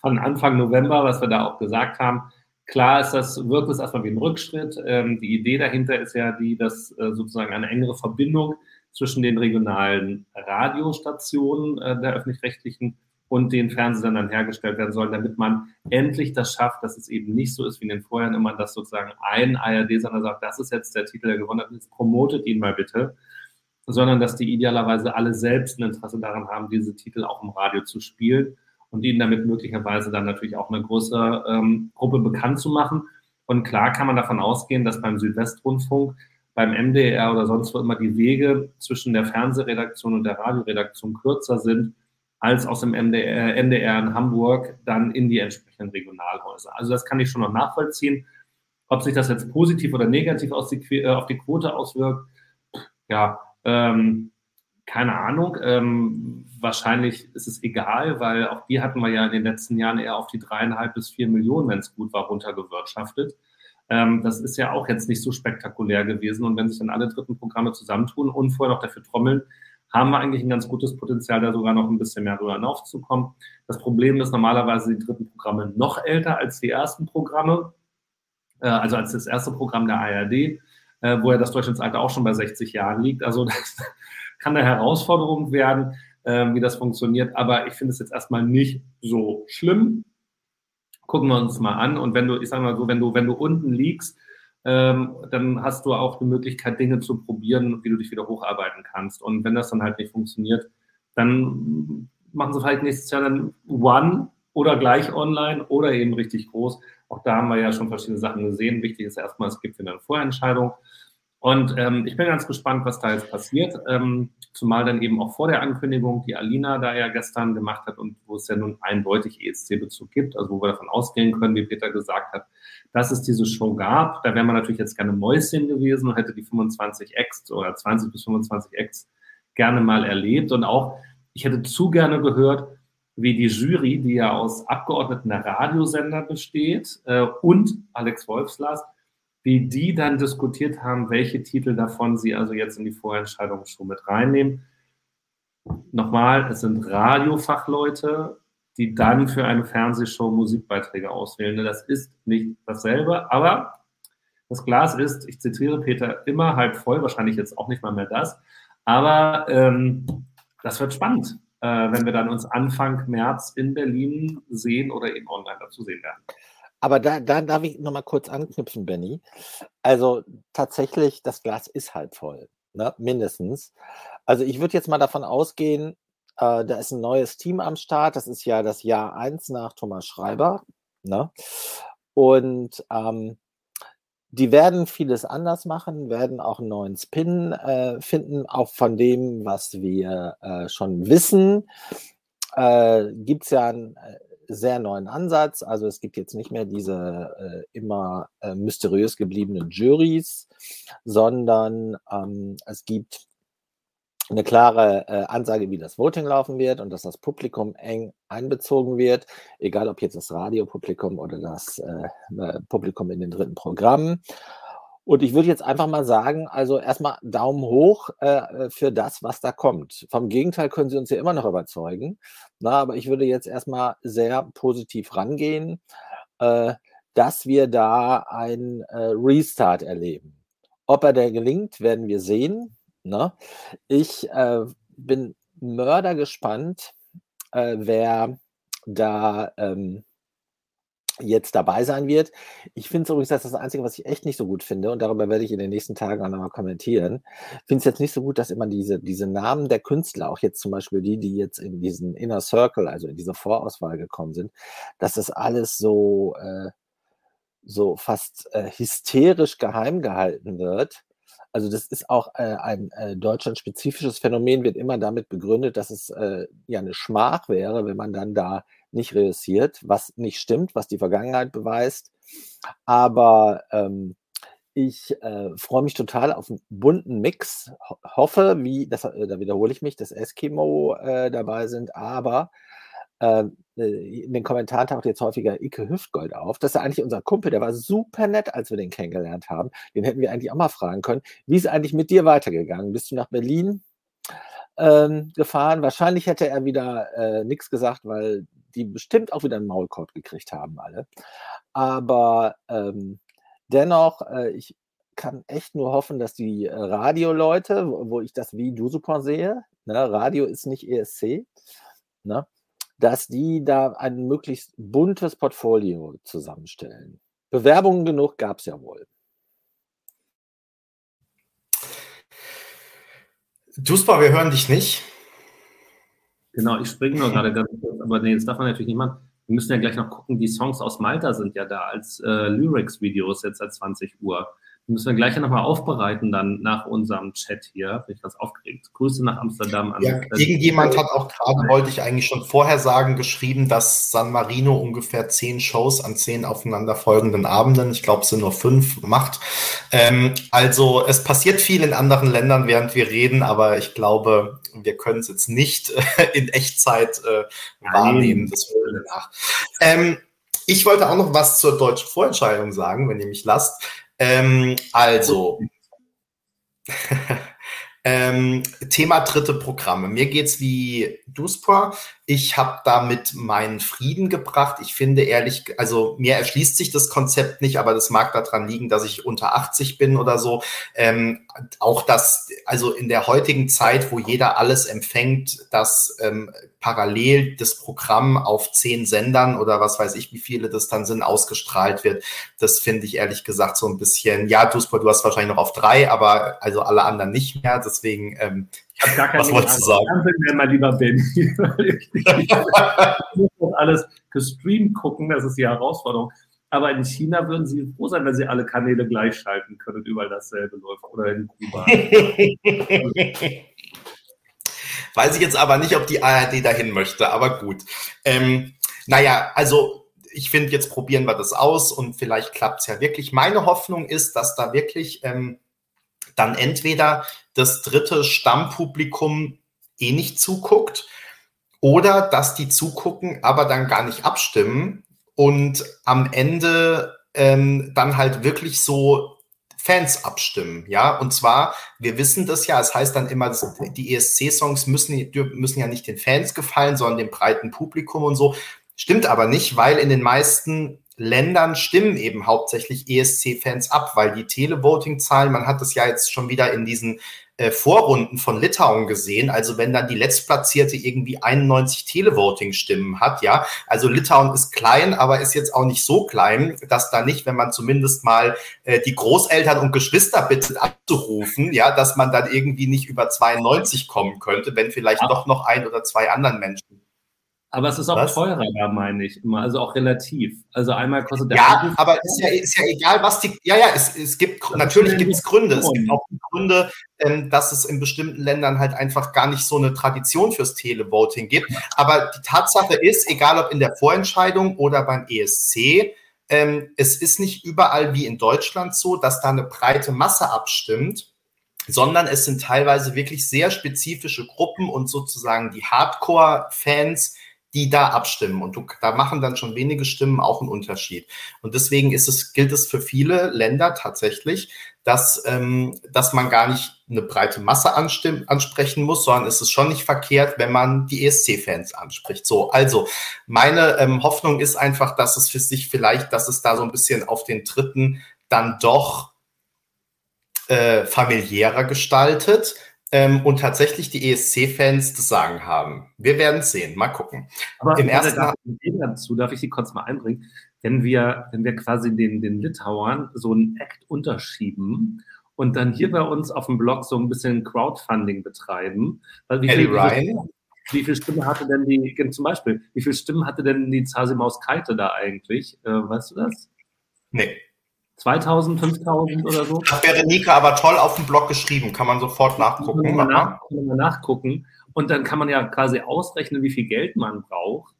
von Anfang November, was wir da auch gesagt haben. Klar ist das, wirkt es erstmal wie ein Rückschritt. Ähm, die Idee dahinter ist ja die, dass äh, sozusagen eine engere Verbindung zwischen den regionalen Radiostationen äh, der öffentlich-rechtlichen und den Fernsehsendern hergestellt werden sollen, damit man endlich das schafft, dass es eben nicht so ist wie in den Vorjahren immer, dass sozusagen ein ARD-Sender sagt, das ist jetzt der Titel, der gewonnen hat, jetzt promotet ihn mal bitte, sondern dass die idealerweise alle selbst ein Interesse daran haben, diese Titel auch im Radio zu spielen und ihnen damit möglicherweise dann natürlich auch eine große ähm, Gruppe bekannt zu machen. Und klar kann man davon ausgehen, dass beim Südwestrundfunk, beim MDR oder sonst wo immer die Wege zwischen der Fernsehredaktion und der Radioredaktion kürzer sind als aus dem MDR, NDR in Hamburg dann in die entsprechenden Regionalhäuser. Also das kann ich schon noch nachvollziehen. Ob sich das jetzt positiv oder negativ die, äh, auf die Quote auswirkt, ja, ähm, keine Ahnung. Ähm, wahrscheinlich ist es egal, weil auch die hatten wir ja in den letzten Jahren eher auf die dreieinhalb bis vier Millionen, wenn es gut war, runtergewirtschaftet. Ähm, das ist ja auch jetzt nicht so spektakulär gewesen. Und wenn sich dann alle dritten Programme zusammentun und vorher noch dafür trommeln, haben wir eigentlich ein ganz gutes Potenzial, da sogar noch ein bisschen mehr drüber hinaufzukommen. Das Problem ist normalerweise die dritten Programme noch älter als die ersten Programme, äh, also als das erste Programm der ARD, äh, wo ja das Durchschnittsalter auch schon bei 60 Jahren liegt. Also das kann eine Herausforderung werden, äh, wie das funktioniert. Aber ich finde es jetzt erstmal nicht so schlimm. gucken wir uns mal an. Und wenn du, ich sage mal so, wenn du, wenn du unten liegst, ähm, dann hast du auch die Möglichkeit, Dinge zu probieren, wie du dich wieder hocharbeiten kannst. Und wenn das dann halt nicht funktioniert, dann machen sie vielleicht nächstes Jahr dann One oder gleich online oder eben richtig groß. Auch da haben wir ja schon verschiedene Sachen gesehen. Wichtig ist erstmal, es gibt wieder eine Vorentscheidung. Und ähm, ich bin ganz gespannt, was da jetzt passiert. Ähm, zumal dann eben auch vor der Ankündigung, die Alina da ja gestern gemacht hat und wo es ja nun eindeutig ESC-Bezug gibt, also wo wir davon ausgehen können, wie Peter gesagt hat, dass es diese Show gab. Da wäre man natürlich jetzt gerne Mäuschen gewesen und hätte die 25 Acts oder 20 bis 25 Acts gerne mal erlebt. Und auch, ich hätte zu gerne gehört, wie die Jury, die ja aus Abgeordneten der Radiosender besteht, äh, und Alex Wolfslast, wie die dann diskutiert haben, welche Titel davon sie also jetzt in die Vorentscheidung schon mit reinnehmen. Nochmal, es sind Radiofachleute, die dann für eine Fernsehshow Musikbeiträge auswählen. Das ist nicht dasselbe, aber das Glas ist, ich zitiere Peter, immer halb voll, wahrscheinlich jetzt auch nicht mal mehr das, aber ähm, das wird spannend, äh, wenn wir dann uns Anfang März in Berlin sehen oder eben online dazu sehen werden. Aber da, da darf ich nochmal kurz anknüpfen, Benny. Also tatsächlich, das Glas ist halb voll, ne? mindestens. Also ich würde jetzt mal davon ausgehen, äh, da ist ein neues Team am Start. Das ist ja das Jahr 1 nach Thomas Schreiber. Ne? Und ähm, die werden vieles anders machen, werden auch einen neuen Spin äh, finden, auch von dem, was wir äh, schon wissen. Äh, Gibt es ja einen äh, sehr neuen Ansatz. Also es gibt jetzt nicht mehr diese äh, immer äh, mysteriös gebliebenen Juries, sondern ähm, es gibt eine klare äh, Ansage, wie das Voting laufen wird und dass das Publikum eng einbezogen wird, egal ob jetzt das Radiopublikum oder das äh, äh, Publikum in den dritten Programmen. Und ich würde jetzt einfach mal sagen, also erstmal Daumen hoch äh, für das, was da kommt. Vom Gegenteil können Sie uns ja immer noch überzeugen. Na, aber ich würde jetzt erstmal sehr positiv rangehen, äh, dass wir da einen äh, Restart erleben. Ob er der gelingt, werden wir sehen. Ne? Ich äh, bin mördergespannt, äh, wer da ähm, jetzt dabei sein wird. Ich finde es übrigens, das Einzige, was ich echt nicht so gut finde, und darüber werde ich in den nächsten Tagen auch nochmal kommentieren. Finde es jetzt nicht so gut, dass immer diese, diese Namen der Künstler, auch jetzt zum Beispiel die, die jetzt in diesen Inner Circle, also in diese Vorauswahl gekommen sind, dass das alles so, äh, so fast äh, hysterisch geheim gehalten wird. Also das ist auch äh, ein äh, deutschlandspezifisches Phänomen, wird immer damit begründet, dass es äh, ja eine Schmach wäre, wenn man dann da nicht reüssiert, was nicht stimmt, was die Vergangenheit beweist. Aber ähm, ich äh, freue mich total auf einen bunten Mix. Ho hoffe, wie, das, äh, da wiederhole ich mich, dass Eskimo äh, dabei sind, aber ähm, äh, in den Kommentaren taucht jetzt häufiger Ike Hüftgold auf. Das ist eigentlich unser Kumpel, der war super nett, als wir den kennengelernt haben. Den hätten wir eigentlich auch mal fragen können. Wie ist eigentlich mit dir weitergegangen? Bist du nach Berlin ähm, gefahren? Wahrscheinlich hätte er wieder äh, nichts gesagt, weil die bestimmt auch wieder einen Maulkorb gekriegt haben, alle. Aber ähm, dennoch, äh, ich kann echt nur hoffen, dass die äh, Radioleute, wo, wo ich das wie du super sehe, ne, Radio ist nicht ESC, ne, dass die da ein möglichst buntes Portfolio zusammenstellen. Bewerbungen genug gab es ja wohl. Duspa, wir hören dich nicht. Genau, ich springe nur gerade ganz kurz, aber nee, das darf man natürlich nicht machen. Wir müssen ja gleich noch gucken, die Songs aus Malta sind ja da als äh, Lyrics-Videos jetzt seit 20 Uhr müssen wir gleich nochmal aufbereiten dann nach unserem Chat hier. Bin ich ganz aufgeregt. Grüße nach Amsterdam an. Ja, irgendjemand hat auch gerade, wollte ich eigentlich schon vorher sagen, geschrieben, dass San Marino ungefähr zehn Shows an zehn aufeinanderfolgenden Abenden, ich glaube es sind nur fünf, macht. Ähm, also es passiert viel in anderen Ländern, während wir reden, aber ich glaube, wir können es jetzt nicht in Echtzeit äh, wahrnehmen. Das nach. Ähm, ich wollte auch noch was zur deutschen Vorentscheidung sagen, wenn ihr mich lasst. Ähm, also, ähm, Thema dritte Programme. Mir geht es wie Duspra. Ich habe damit meinen Frieden gebracht. Ich finde ehrlich, also mir erschließt sich das Konzept nicht, aber das mag daran liegen, dass ich unter 80 bin oder so. Ähm, auch das, also in der heutigen Zeit, wo jeder alles empfängt, dass ähm, parallel das Programm auf zehn Sendern oder was weiß ich, wie viele das dann sind, ausgestrahlt wird. Das finde ich ehrlich gesagt so ein bisschen, ja, Duisburg, du hast wahrscheinlich noch auf drei, aber also alle anderen nicht mehr. Deswegen, ähm, ich habe gar keine sagen? Fernsehen mehr, lieber Ben. ich muss alles gestreamt gucken, das ist die Herausforderung. Aber in China würden sie froh sein, wenn sie alle Kanäle gleichschalten können und überall dasselbe läuft. Oder in Kuba. Weiß ich jetzt aber nicht, ob die ARD dahin möchte, aber gut. Ähm, naja, also ich finde, jetzt probieren wir das aus und vielleicht klappt es ja wirklich. Meine Hoffnung ist, dass da wirklich ähm, dann entweder das dritte Stammpublikum eh nicht zuguckt oder dass die zugucken, aber dann gar nicht abstimmen und am Ende ähm, dann halt wirklich so Fans abstimmen, ja. Und zwar, wir wissen das ja, es heißt dann immer, die ESC-Songs müssen, müssen ja nicht den Fans gefallen, sondern dem breiten Publikum und so. Stimmt aber nicht, weil in den meisten Ländern stimmen eben hauptsächlich ESC-Fans ab, weil die Televoting-Zahlen, man hat das ja jetzt schon wieder in diesen äh, Vorrunden von Litauen gesehen. Also wenn dann die Letztplatzierte irgendwie 91 Televoting-Stimmen hat, ja. Also Litauen ist klein, aber ist jetzt auch nicht so klein, dass da nicht, wenn man zumindest mal äh, die Großeltern und Geschwister bittet abzurufen, ja, dass man dann irgendwie nicht über 92 kommen könnte, wenn vielleicht doch noch ein oder zwei anderen Menschen aber es ist auch was? teurer da, meine ich immer, also auch relativ. Also einmal kostet der. Ja, Anruf aber ist ja, ist ja egal, was die. Ja, ja, es, es gibt das natürlich gibt es Gründe. Es gibt auch Gründe, ähm, dass es in bestimmten Ländern halt einfach gar nicht so eine Tradition fürs Televoting gibt. Aber die Tatsache ist, egal ob in der Vorentscheidung oder beim ESC, ähm, es ist nicht überall wie in Deutschland so, dass da eine breite Masse abstimmt sondern es sind teilweise wirklich sehr spezifische Gruppen und sozusagen die Hardcore-Fans, die da abstimmen. Und du, da machen dann schon wenige Stimmen auch einen Unterschied. Und deswegen ist es, gilt es für viele Länder tatsächlich, dass, ähm, dass man gar nicht eine breite Masse ansprechen muss, sondern es ist schon nicht verkehrt, wenn man die ESC-Fans anspricht. So, also meine ähm, Hoffnung ist einfach, dass es für sich vielleicht, dass es da so ein bisschen auf den dritten dann doch äh, familiärer gestaltet ähm, und tatsächlich die ESC-Fans das Sagen haben. Wir werden es sehen. Mal gucken. Aber im ersten dazu darf ich Sie kurz mal einbringen. Wenn wir, wenn wir quasi den, den Litauern so einen Act unterschieben und dann hier bei uns auf dem Blog so ein bisschen Crowdfunding betreiben, weil wie viel, Ryan. Wie viel Stimmen hatte denn die, zum Beispiel, wie viel Stimmen hatte denn die Zasimaus Kaite da eigentlich? Äh, weißt du das? Nee. 2000, 5000 oder so. Das wäre Nika aber toll auf dem Blog geschrieben, kann man sofort nachgucken. Kann man, nach, kann man nachgucken. Und dann kann man ja quasi ausrechnen, wie viel Geld man braucht,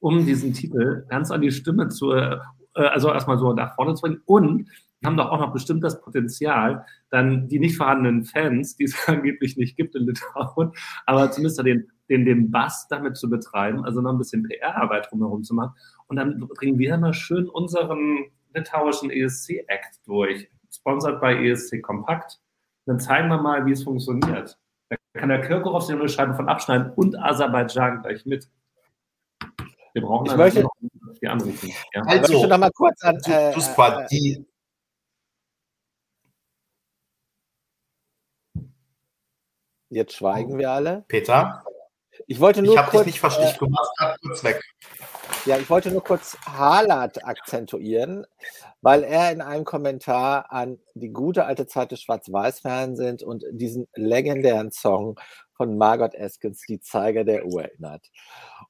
um diesen Titel ganz an die Stimme zu, äh, also erstmal so nach vorne zu bringen. Und wir haben doch auch noch bestimmt das Potenzial, dann die nicht vorhandenen Fans, die es angeblich nicht gibt in Litauen, aber zumindest den, den, den Bass damit zu betreiben, also noch ein bisschen PR-Arbeit drumherum zu machen. Und dann bringen wir mal schön unseren litauischen ESC-Act durch, sponsored bei ESC Kompakt. Dann zeigen wir mal, wie es funktioniert. Da kann der Kirkorov sich eine Scheibe von abschneiden und Aserbaidschan gleich mit. Wir brauchen ich möchte, noch die anrufen. Ja. Also, ich möchte noch mal kurz an. Äh, äh, die, Jetzt schweigen wir alle. Peter? Ich wollte nur ich kurz. Dich nicht verstanden. Äh, warst gerade kurz weg. Ja, ich wollte nur kurz Harlat akzentuieren, weil er in einem Kommentar an die gute alte Zeit des Schwarz-Weiß-Fernsehens und diesen legendären Song von Margot Eskens, Die Zeiger der Uhr, erinnert.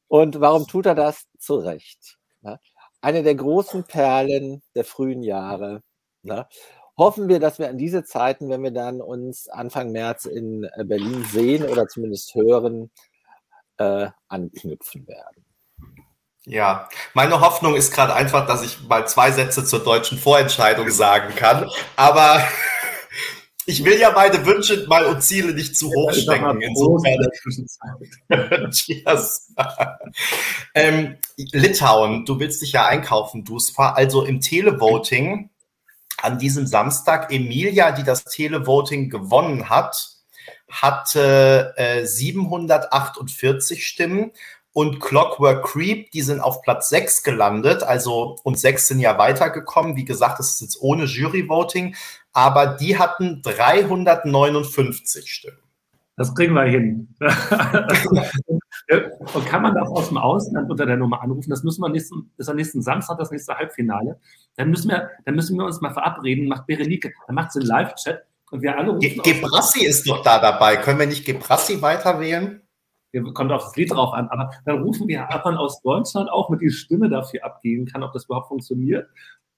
Und warum tut er das? Zu Recht. Ne? Eine der großen Perlen der frühen Jahre. Ne? Hoffen wir, dass wir an diese Zeiten, wenn wir dann uns Anfang März in Berlin sehen oder zumindest hören, äh, anknüpfen werden. Ja, meine Hoffnung ist gerade einfach, dass ich mal zwei Sätze zur deutschen Vorentscheidung sagen kann. Aber ich will ja meine Wünsche mal und Ziele nicht zu hoch stecken. Insofern. Cheers. ähm, Litauen, du willst dich ja einkaufen, Duspa. Also im Televoting an diesem Samstag, Emilia, die das Televoting gewonnen hat, hatte äh, 748 Stimmen und Clockwork Creep, die sind auf Platz 6 gelandet, also und 6 sind ja weitergekommen. Wie gesagt, das ist jetzt ohne Jury-Voting, aber die hatten 359 Stimmen. Das kriegen wir hin. Und kann man auch aus dem Ausland unter der Nummer anrufen? Das müssen wir nächsten, ist am nächsten Samstag das nächste Halbfinale. Dann müssen wir, dann müssen wir uns mal verabreden. Macht Berenike, dann macht sie einen Live-Chat und wir alle rufen. Gebrassi ist doch da dabei. Können wir nicht Gebrassi weiterwählen? Kommt auf das Lied drauf an, aber dann rufen wir man aus Deutschland auch mit die Stimme dafür abgeben kann, ob das überhaupt funktioniert.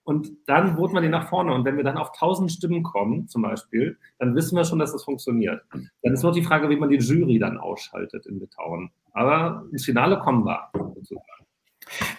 Und dann voten wir die nach vorne. Und wenn wir dann auf 1000 Stimmen kommen, zum Beispiel, dann wissen wir schon, dass das funktioniert. Dann ist nur die Frage, wie man die Jury dann ausschaltet in Litauen. Aber ins Finale kommen wir.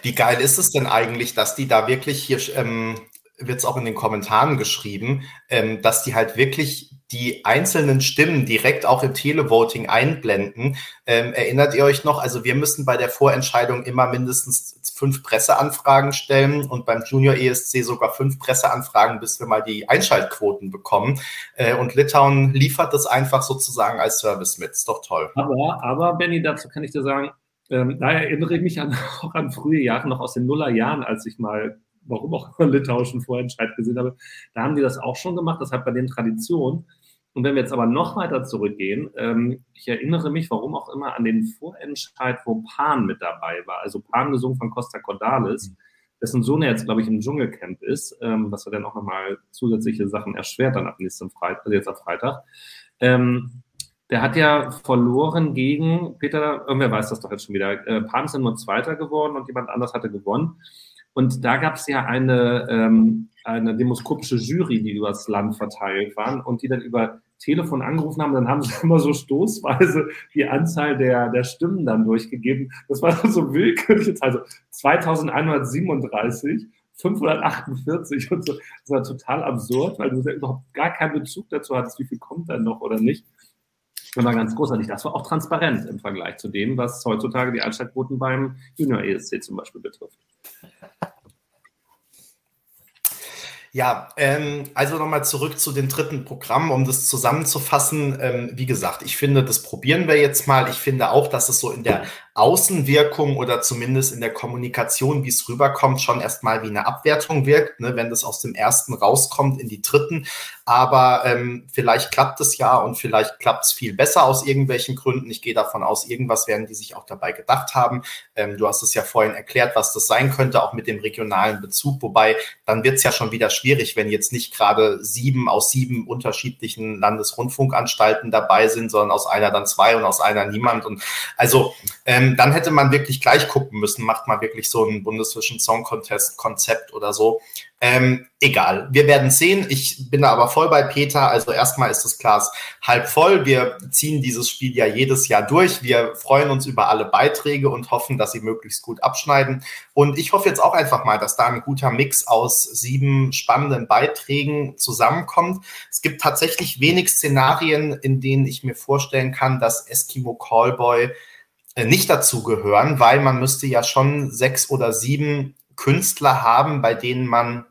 Wie geil ist es denn eigentlich, dass die da wirklich hier, ähm, wird es auch in den Kommentaren geschrieben, ähm, dass die halt wirklich die einzelnen Stimmen direkt auch im Televoting einblenden. Ähm, erinnert ihr euch noch? Also wir müssen bei der Vorentscheidung immer mindestens fünf Presseanfragen stellen und beim Junior ESC sogar fünf Presseanfragen, bis wir mal die Einschaltquoten bekommen. Äh, und Litauen liefert das einfach sozusagen als Service mit. Ist doch toll. Aber, aber Benny, dazu kann ich dir sagen, ähm, da erinnere ich mich an, auch an frühe Jahre, noch aus den Nullerjahren, als ich mal, warum auch immer litauischen Vorentscheid gesehen habe. Da haben die das auch schon gemacht. Das hat bei den Tradition. Und wenn wir jetzt aber noch weiter zurückgehen, ähm, ich erinnere mich, warum auch immer, an den Vorentscheid, wo Pan mit dabei war. Also Pan gesungen von Costa Cordalis, dessen Sohn jetzt, glaube ich, im Dschungelcamp ist, ähm, was er dann auch nochmal zusätzliche Sachen erschwert dann ab nächsten Freitag, also jetzt ab Freitag. Ähm, der hat ja verloren gegen, Peter, irgendwer weiß das doch jetzt schon wieder, äh, Pan ist nur Zweiter geworden und jemand anders hatte gewonnen. Und da gab es ja eine, ähm, eine demoskopische Jury, die übers Land verteilt waren und die dann über Telefon angerufen haben, dann haben sie immer so stoßweise die Anzahl der, der Stimmen dann durchgegeben. Das war so willkürlich. Also 2137, 548 und so. Das war total absurd, weil du überhaupt gar keinen Bezug dazu hattest, wie viel kommt dann noch oder nicht. Das war ganz großartig. Das war auch transparent im Vergleich zu dem, was heutzutage die Einschaltquoten beim Junior ESC zum Beispiel betrifft. Ja, ähm, also nochmal zurück zu den dritten Programmen, um das zusammenzufassen. Ähm, wie gesagt, ich finde, das probieren wir jetzt mal. Ich finde auch, dass es so in der Außenwirkung oder zumindest in der Kommunikation, wie es rüberkommt, schon erstmal wie eine Abwertung wirkt, ne, wenn das aus dem ersten rauskommt in die dritten. Aber ähm, vielleicht klappt es ja und vielleicht klappt es viel besser aus irgendwelchen Gründen. Ich gehe davon aus, irgendwas werden die sich auch dabei gedacht haben. Ähm, du hast es ja vorhin erklärt, was das sein könnte, auch mit dem regionalen Bezug. Wobei dann wird es ja schon wieder schwierig, wenn jetzt nicht gerade sieben aus sieben unterschiedlichen Landesrundfunkanstalten dabei sind, sondern aus einer dann zwei und aus einer niemand. Und also ähm, ähm, dann hätte man wirklich gleich gucken müssen, macht man wirklich so ein Bundesvision Song Contest Konzept oder so. Ähm, egal, wir werden sehen. Ich bin da aber voll bei Peter. Also erstmal ist das Glas halb voll. Wir ziehen dieses Spiel ja jedes Jahr durch. Wir freuen uns über alle Beiträge und hoffen, dass sie möglichst gut abschneiden. Und ich hoffe jetzt auch einfach mal, dass da ein guter Mix aus sieben spannenden Beiträgen zusammenkommt. Es gibt tatsächlich wenig Szenarien, in denen ich mir vorstellen kann, dass Eskimo Callboy nicht dazu gehören, weil man müsste ja schon sechs oder sieben Künstler haben, bei denen man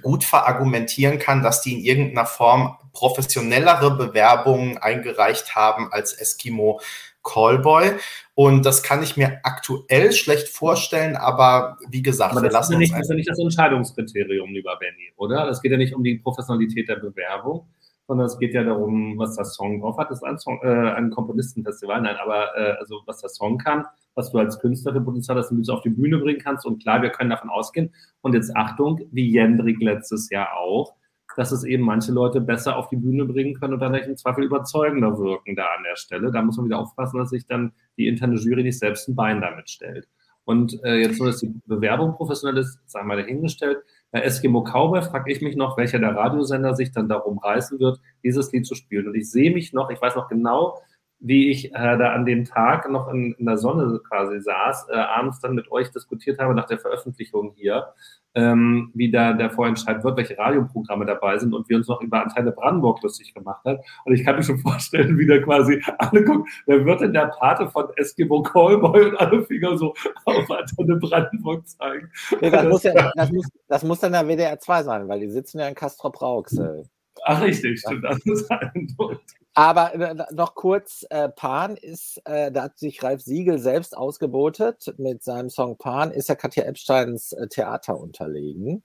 gut verargumentieren kann, dass die in irgendeiner Form professionellere Bewerbungen eingereicht haben als Eskimo Callboy. Und das kann ich mir aktuell schlecht vorstellen, aber wie gesagt, aber wir lassen ist ja nicht. Das ist ja nicht das Entscheidungskriterium, lieber Benny, oder? Das geht ja nicht um die Professionalität der Bewerbung, sondern es geht ja darum, was der Song drauf hat. Das ist ein, Song, äh, ein Komponistenfestival, nein, aber äh, also was der Song kann, was du als Künstler für Potenzial hast du auf die Bühne bringen kannst. Und klar, wir können davon ausgehen. Und jetzt Achtung, wie Jendrik letztes Jahr auch, dass es eben manche Leute besser auf die Bühne bringen können und dann im Zweifel überzeugender wirken da an der Stelle. Da muss man wieder aufpassen, dass sich dann die interne Jury nicht selbst ein Bein damit stellt. Und äh, jetzt nur, dass die Bewerbung professionell ist, sagen wir dahingestellt. Bei Eskimo Cowboy frage ich mich noch, welcher der Radiosender sich dann darum reißen wird, dieses Lied zu spielen. Und ich sehe mich noch, ich weiß noch genau, wie ich äh, da an dem Tag noch in, in der Sonne quasi saß, äh, abends dann mit euch diskutiert habe nach der Veröffentlichung hier ähm, wie da der Vorentscheid wird, welche Radioprogramme dabei sind und wir uns noch über Antenne Brandenburg lustig gemacht hat. Und ich kann mir schon vorstellen, wie da quasi alle gucken, wer wird denn der Pate von Eskimo Callboy und alle Finger so auf Antenne Brandenburg zeigen. Nee, das, muss ja, das, muss, das muss dann der WDR 2 sein, weil die sitzen ja in Castro Brauxel. Ach, richtig, stimmt. Das ist ein Aber äh, noch kurz, äh, Pan ist, äh, da hat sich Ralf Siegel selbst ausgebotet. Mit seinem Song Pan ist er Katja Epsteins äh, Theater unterlegen.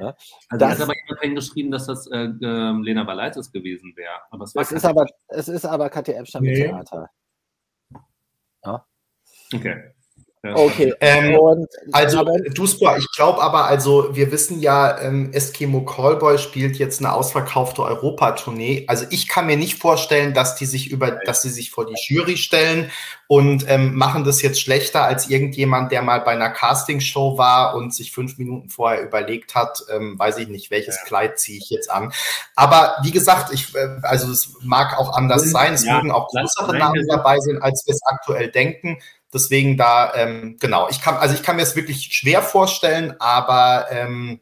Ja, also das, hat aber jemand geschrieben, dass das äh, äh, Lena Valaitis gewesen wäre. Aber es, es ist aber, es ist aber Katja Epstein nee. mit Theater. Ja. Okay. Okay. Ähm, also, Duspor, ich glaube aber, also wir wissen ja, ähm, Eskimo Callboy spielt jetzt eine ausverkaufte Europatournee. Also ich kann mir nicht vorstellen, dass die sich über, dass sie sich vor die Jury stellen und ähm, machen das jetzt schlechter als irgendjemand, der mal bei einer Castingshow war und sich fünf Minuten vorher überlegt hat, ähm, weiß ich nicht, welches ja. Kleid ziehe ich jetzt an. Aber wie gesagt, ich, äh, also es mag auch anders sein. Es ja, mögen auch größere Namen dabei sein, als wir es aktuell denken. Deswegen da, ähm, genau, ich kann, also ich kann mir es wirklich schwer vorstellen, aber ähm,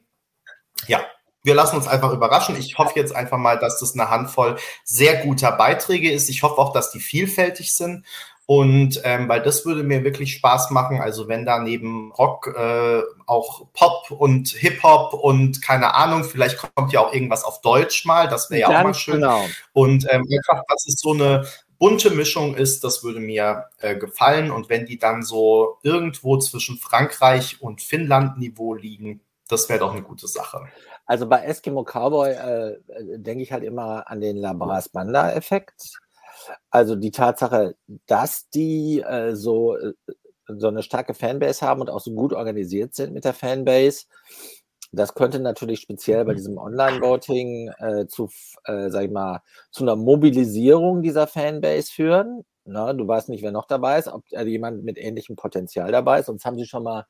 ja, wir lassen uns einfach überraschen. Ich hoffe jetzt einfach mal, dass das eine Handvoll sehr guter Beiträge ist. Ich hoffe auch, dass die vielfältig sind. Und ähm, weil das würde mir wirklich Spaß machen. Also wenn da neben Rock äh, auch Pop und Hip-Hop und keine Ahnung, vielleicht kommt ja auch irgendwas auf Deutsch mal, das wäre ja auch mal schön. Genau. Und ähm, einfach, dass es so eine bunte Mischung ist, das würde mir äh, gefallen. Und wenn die dann so irgendwo zwischen Frankreich und Finnland Niveau liegen, das wäre doch eine gute Sache. Also bei Eskimo Cowboy äh, denke ich halt immer an den Labras Banda-Effekt. Also die Tatsache, dass die äh, so, äh, so eine starke Fanbase haben und auch so gut organisiert sind mit der Fanbase, das könnte natürlich speziell bei mhm. diesem Online-Voting äh, zu, äh, sag ich mal, zu einer Mobilisierung dieser Fanbase führen. Na, du weißt nicht, wer noch dabei ist, ob äh, jemand mit ähnlichem Potenzial dabei ist. Sonst haben sie schon mal,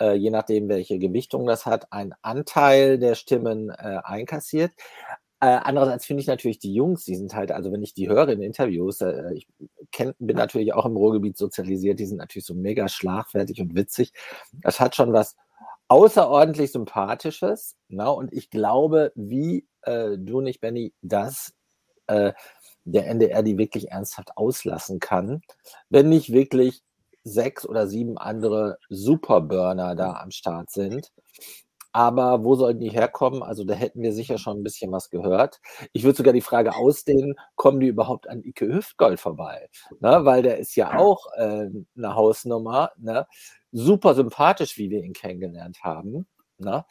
äh, je nachdem, welche Gewichtung das hat, einen Anteil der Stimmen äh, einkassiert. Äh, andererseits finde ich natürlich die Jungs, die sind halt, also wenn ich die höre in Interviews, ich kenn, bin natürlich auch im Ruhrgebiet sozialisiert, die sind natürlich so mega schlagfertig und witzig. Das hat schon was außerordentlich Sympathisches. Na, ne? und ich glaube, wie äh, du nicht, Benny, dass äh, der NDR die wirklich ernsthaft auslassen kann, wenn nicht wirklich sechs oder sieben andere Superburner da am Start sind. Aber wo sollten die herkommen? Also da hätten wir sicher schon ein bisschen was gehört. Ich würde sogar die Frage ausdehnen, kommen die überhaupt an Ike Hüftgold vorbei? Ne? Weil der ist ja auch äh, eine Hausnummer. Ne? Super sympathisch, wie wir ihn kennengelernt haben. Ne?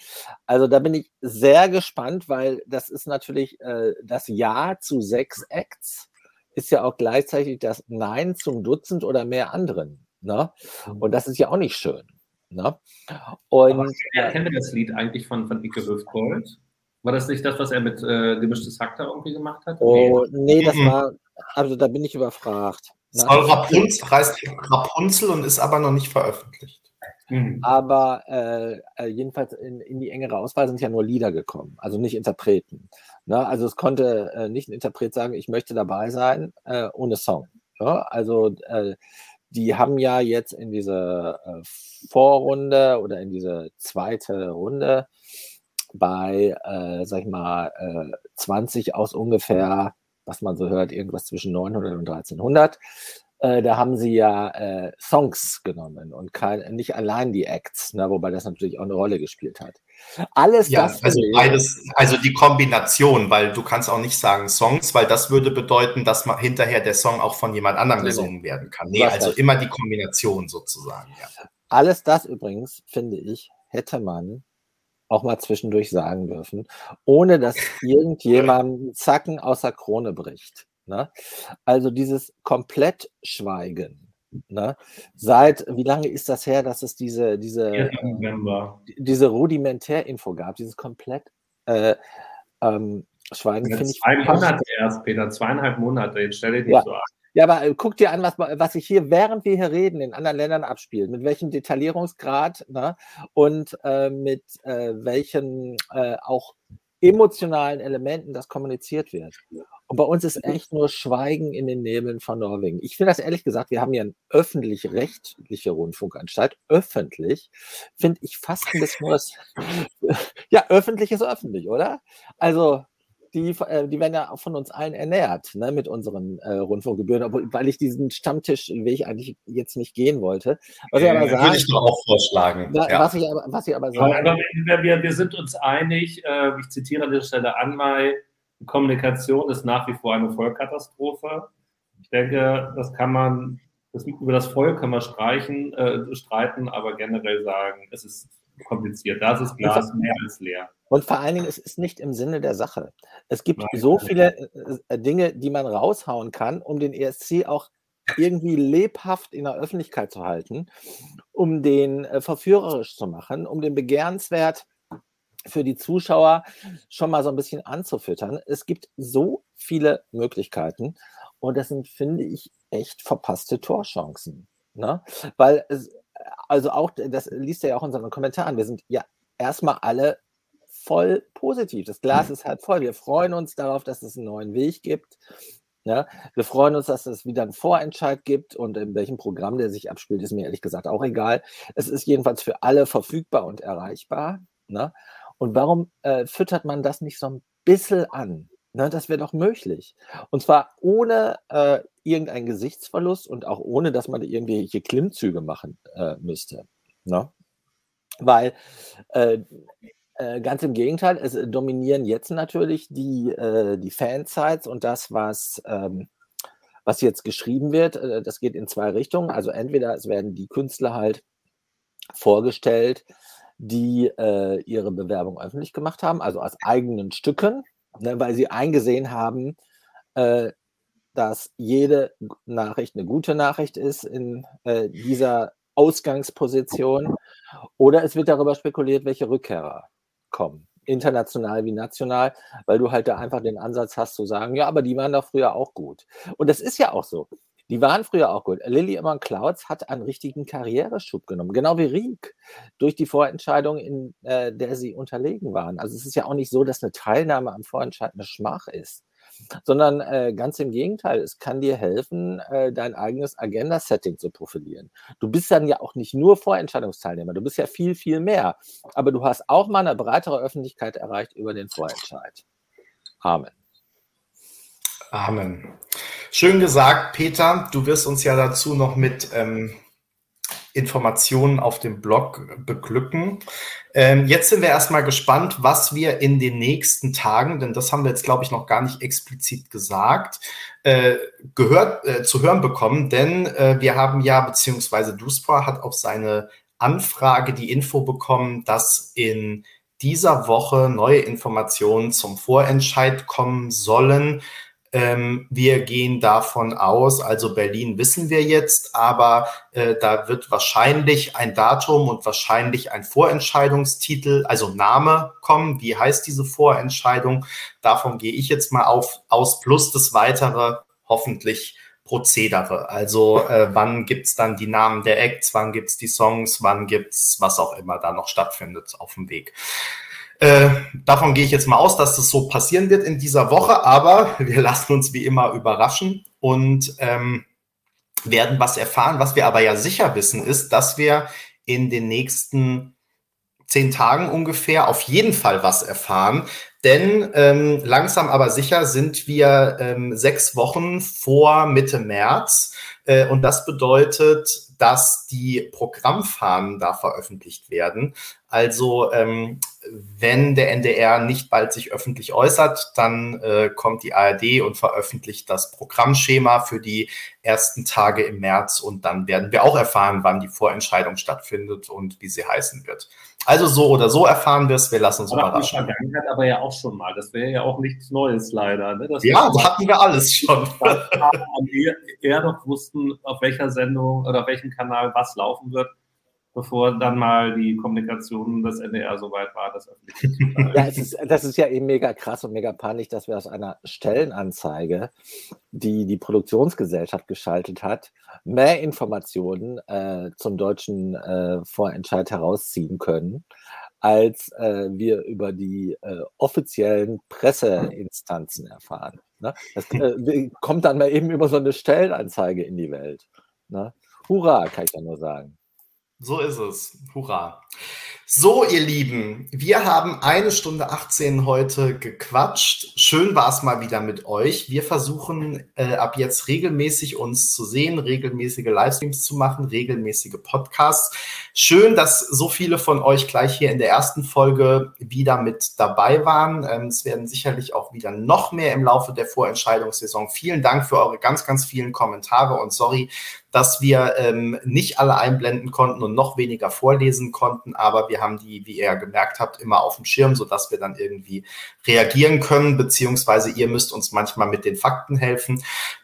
Also da bin ich sehr gespannt, weil das ist natürlich äh, das Ja zu sechs Acts, ist ja auch gleichzeitig das Nein zum Dutzend oder mehr anderen. Ne? Mhm. Und das ist ja auch nicht schön. Ne? Und Aber wer kennt das Lied eigentlich von, von Icke Hüftgold? War das nicht das, was er mit äh, gemischtes Hack da irgendwie gemacht hat? Oh, nee, das mhm. war, also da bin ich überfragt. Soll Rapunzel, heißt Rapunzel und ist aber noch nicht veröffentlicht. Mhm. Aber äh, äh, jedenfalls in, in, die engere Auswahl sind ja nur Lieder gekommen, also nicht Interpreten. Ne? Also es konnte äh, nicht ein Interpret sagen, ich möchte dabei sein, äh, ohne Song. Ne? Also äh, die haben ja jetzt in diese äh, Vorrunde oder in diese zweite Runde bei, sag ich mal, 20 aus ungefähr was man so hört, irgendwas zwischen 900 und 1300. Äh, da haben sie ja äh, Songs genommen und kein, nicht allein die Acts, ne, wobei das natürlich auch eine Rolle gespielt hat. Alles ja, das. Also beides, also die Kombination, weil du kannst auch nicht sagen Songs, weil das würde bedeuten, dass man hinterher der Song auch von jemand anderem gesungen werden kann. Nee, also immer die Kombination sozusagen. Ja. Alles das übrigens, finde ich, hätte man auch mal zwischendurch sagen dürfen, ohne dass irgendjemand Zacken außer Krone bricht. Ne? Also dieses Komplettschweigen. Ne? Seit wie lange ist das her, dass es diese, diese, äh, diese Rudimentärinfo gab, dieses komplett äh, ähm, Schweigen finde ich. Zwei Monate erst, Peter, zweieinhalb Monate, jetzt stell dir nicht ja. so an. Ja, aber äh, guck dir an, was, was sich hier, während wir hier reden, in anderen Ländern abspielt, mit welchem Detaillierungsgrad ne? und äh, mit äh, welchen äh, auch emotionalen Elementen das kommuniziert wird. Und bei uns ist echt nur Schweigen in den Nebeln von Norwegen. Ich finde das ehrlich gesagt, wir haben ja eine öffentlich-rechtliche Rundfunkanstalt. Öffentlich finde ich fast ein bisschen Ja, öffentlich ist öffentlich, oder? Also die, äh, die werden ja auch von uns allen ernährt, ne, mit unseren äh, Rundfunkgebühren, obwohl, weil ich diesen Stammtischweg eigentlich jetzt nicht gehen wollte. Was ich aber sagen, würde ich doch auch vorschlagen. Da, ja. was, ich aber, was ich aber sage. Aber wir, wir, wir sind uns einig, äh, ich zitiere an der Stelle Anmai, Kommunikation ist nach wie vor eine Vollkatastrophe. Ich denke, das kann man, das, über das Volk kann man streichen, äh, streiten, aber generell sagen, es ist kompliziert. Das ist Glas mehr als leer. Und vor allen Dingen, es ist nicht im Sinne der Sache. Es gibt Nein. so viele äh, Dinge, die man raushauen kann, um den ESC auch irgendwie lebhaft in der Öffentlichkeit zu halten, um den äh, verführerisch zu machen, um den begehrenswert für die Zuschauer schon mal so ein bisschen anzufüttern. Es gibt so viele Möglichkeiten und das sind, finde ich, echt verpasste Torchancen. Ne? Weil es, also auch, das liest er ja auch in seinen Kommentaren, wir sind ja erstmal alle voll positiv. Das Glas ist halt voll. Wir freuen uns darauf, dass es einen neuen Weg gibt. Ja, wir freuen uns, dass es wieder einen Vorentscheid gibt und in welchem Programm der sich abspielt, ist mir ehrlich gesagt auch egal. Es ist jedenfalls für alle verfügbar und erreichbar. Ne? Und warum äh, füttert man das nicht so ein bisschen an? Ne, das wäre doch möglich. Und zwar ohne äh, irgendeinen Gesichtsverlust und auch ohne, dass man irgendwelche Klimmzüge machen äh, müsste. Ne? Weil äh, äh, ganz im Gegenteil, es dominieren jetzt natürlich die, äh, die Fansites und das, was, ähm, was jetzt geschrieben wird, äh, das geht in zwei Richtungen. Also entweder es werden die Künstler halt vorgestellt, die äh, ihre Bewerbung öffentlich gemacht haben, also aus eigenen Stücken, ne, weil sie eingesehen haben, äh, dass jede Nachricht eine gute Nachricht ist in äh, dieser Ausgangsposition. Oder es wird darüber spekuliert, welche Rückkehrer kommen, international wie national, weil du halt da einfach den Ansatz hast zu sagen, ja, aber die waren doch früher auch gut. Und das ist ja auch so. Die waren früher auch gut. Lily Immon Clouds hat einen richtigen Karriereschub genommen, genau wie Rieck, durch die Vorentscheidung, in äh, der sie unterlegen waren. Also es ist ja auch nicht so, dass eine Teilnahme am Vorentscheid eine Schmach ist sondern äh, ganz im Gegenteil, es kann dir helfen, äh, dein eigenes Agenda-Setting zu profilieren. Du bist dann ja auch nicht nur Vorentscheidungsteilnehmer, du bist ja viel, viel mehr. Aber du hast auch mal eine breitere Öffentlichkeit erreicht über den Vorentscheid. Amen. Amen. Schön gesagt, Peter. Du wirst uns ja dazu noch mit ähm, Informationen auf dem Blog beglücken. Ähm, jetzt sind wir erstmal gespannt, was wir in den nächsten Tagen, denn das haben wir jetzt, glaube ich, noch gar nicht explizit gesagt, äh, gehört, äh, zu hören bekommen, denn äh, wir haben ja, beziehungsweise Duspra hat auf seine Anfrage die Info bekommen, dass in dieser Woche neue Informationen zum Vorentscheid kommen sollen. Ähm, wir gehen davon aus, also Berlin wissen wir jetzt, aber äh, da wird wahrscheinlich ein Datum und wahrscheinlich ein Vorentscheidungstitel, also Name kommen. Wie heißt diese Vorentscheidung? Davon gehe ich jetzt mal auf, aus, plus das weitere hoffentlich Prozedere. Also äh, wann gibt's dann die Namen der Acts, wann gibt's die Songs, wann gibt's was auch immer da noch stattfindet auf dem Weg. Äh, davon gehe ich jetzt mal aus, dass das so passieren wird in dieser Woche, aber wir lassen uns wie immer überraschen und ähm, werden was erfahren. Was wir aber ja sicher wissen, ist, dass wir in den nächsten zehn Tagen ungefähr auf jeden Fall was erfahren. Denn ähm, langsam aber sicher sind wir ähm, sechs Wochen vor Mitte März. Äh, und das bedeutet, dass die Programmfahnen da veröffentlicht werden. Also ähm, wenn der NDR nicht bald sich öffentlich äußert, dann äh, kommt die ARD und veröffentlicht das Programmschema für die ersten Tage im März und dann werden wir auch erfahren, wann die Vorentscheidung stattfindet und wie sie heißen wird. Also so oder so erfahren wir es, wir lassen uns aber überraschen. Vergangenheit aber ja auch schon mal. Das wäre ja auch nichts Neues leider. Ne? Ja, das hatten wir alles schon. wir eher noch wussten, auf welcher Sendung oder auf welchem Kanal was laufen wird bevor dann mal die Kommunikation des NDR so weit war, das öffentlich Ja, es ist, das ist ja eben mega krass und mega panisch, dass wir aus einer Stellenanzeige, die die Produktionsgesellschaft geschaltet hat, mehr Informationen äh, zum deutschen äh, Vorentscheid herausziehen können, als äh, wir über die äh, offiziellen Presseinstanzen erfahren. Ne? Das äh, kommt dann mal eben über so eine Stellenanzeige in die Welt. Ne? Hurra, kann ich ja nur sagen. So ist es. Hurra. So, ihr Lieben, wir haben eine Stunde 18 heute gequatscht. Schön war es mal wieder mit euch. Wir versuchen äh, ab jetzt regelmäßig uns zu sehen, regelmäßige Livestreams zu machen, regelmäßige Podcasts. Schön, dass so viele von euch gleich hier in der ersten Folge wieder mit dabei waren. Ähm, es werden sicherlich auch wieder noch mehr im Laufe der Vorentscheidungssaison. Vielen Dank für eure ganz, ganz vielen Kommentare und sorry, dass wir ähm, nicht alle einblenden konnten und noch weniger vorlesen konnten, aber wir haben die, wie ihr gemerkt habt, immer auf dem Schirm, sodass wir dann irgendwie reagieren können, beziehungsweise ihr müsst uns manchmal mit den Fakten helfen.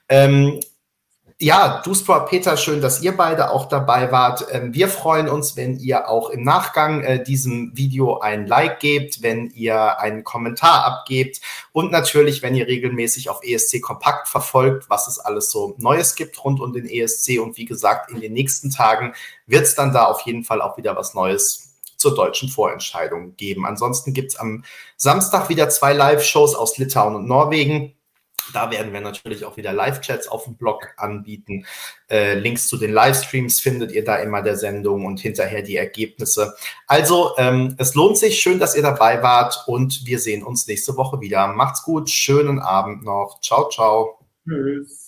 Ähm, ja, Duspor, Peter, schön, dass ihr beide auch dabei wart. Ähm, wir freuen uns, wenn ihr auch im Nachgang äh, diesem Video ein Like gebt, wenn ihr einen Kommentar abgebt und natürlich, wenn ihr regelmäßig auf ESC Kompakt verfolgt, was es alles so Neues gibt rund um den ESC. Und wie gesagt, in den nächsten Tagen wird es dann da auf jeden Fall auch wieder was Neues zur deutschen Vorentscheidung geben. Ansonsten gibt es am Samstag wieder zwei Live-Shows aus Litauen und Norwegen. Da werden wir natürlich auch wieder Live-Chats auf dem Blog anbieten. Äh, Links zu den Livestreams findet ihr da immer der Sendung und hinterher die Ergebnisse. Also, ähm, es lohnt sich. Schön, dass ihr dabei wart und wir sehen uns nächste Woche wieder. Macht's gut. Schönen Abend noch. Ciao, ciao. Tschüss.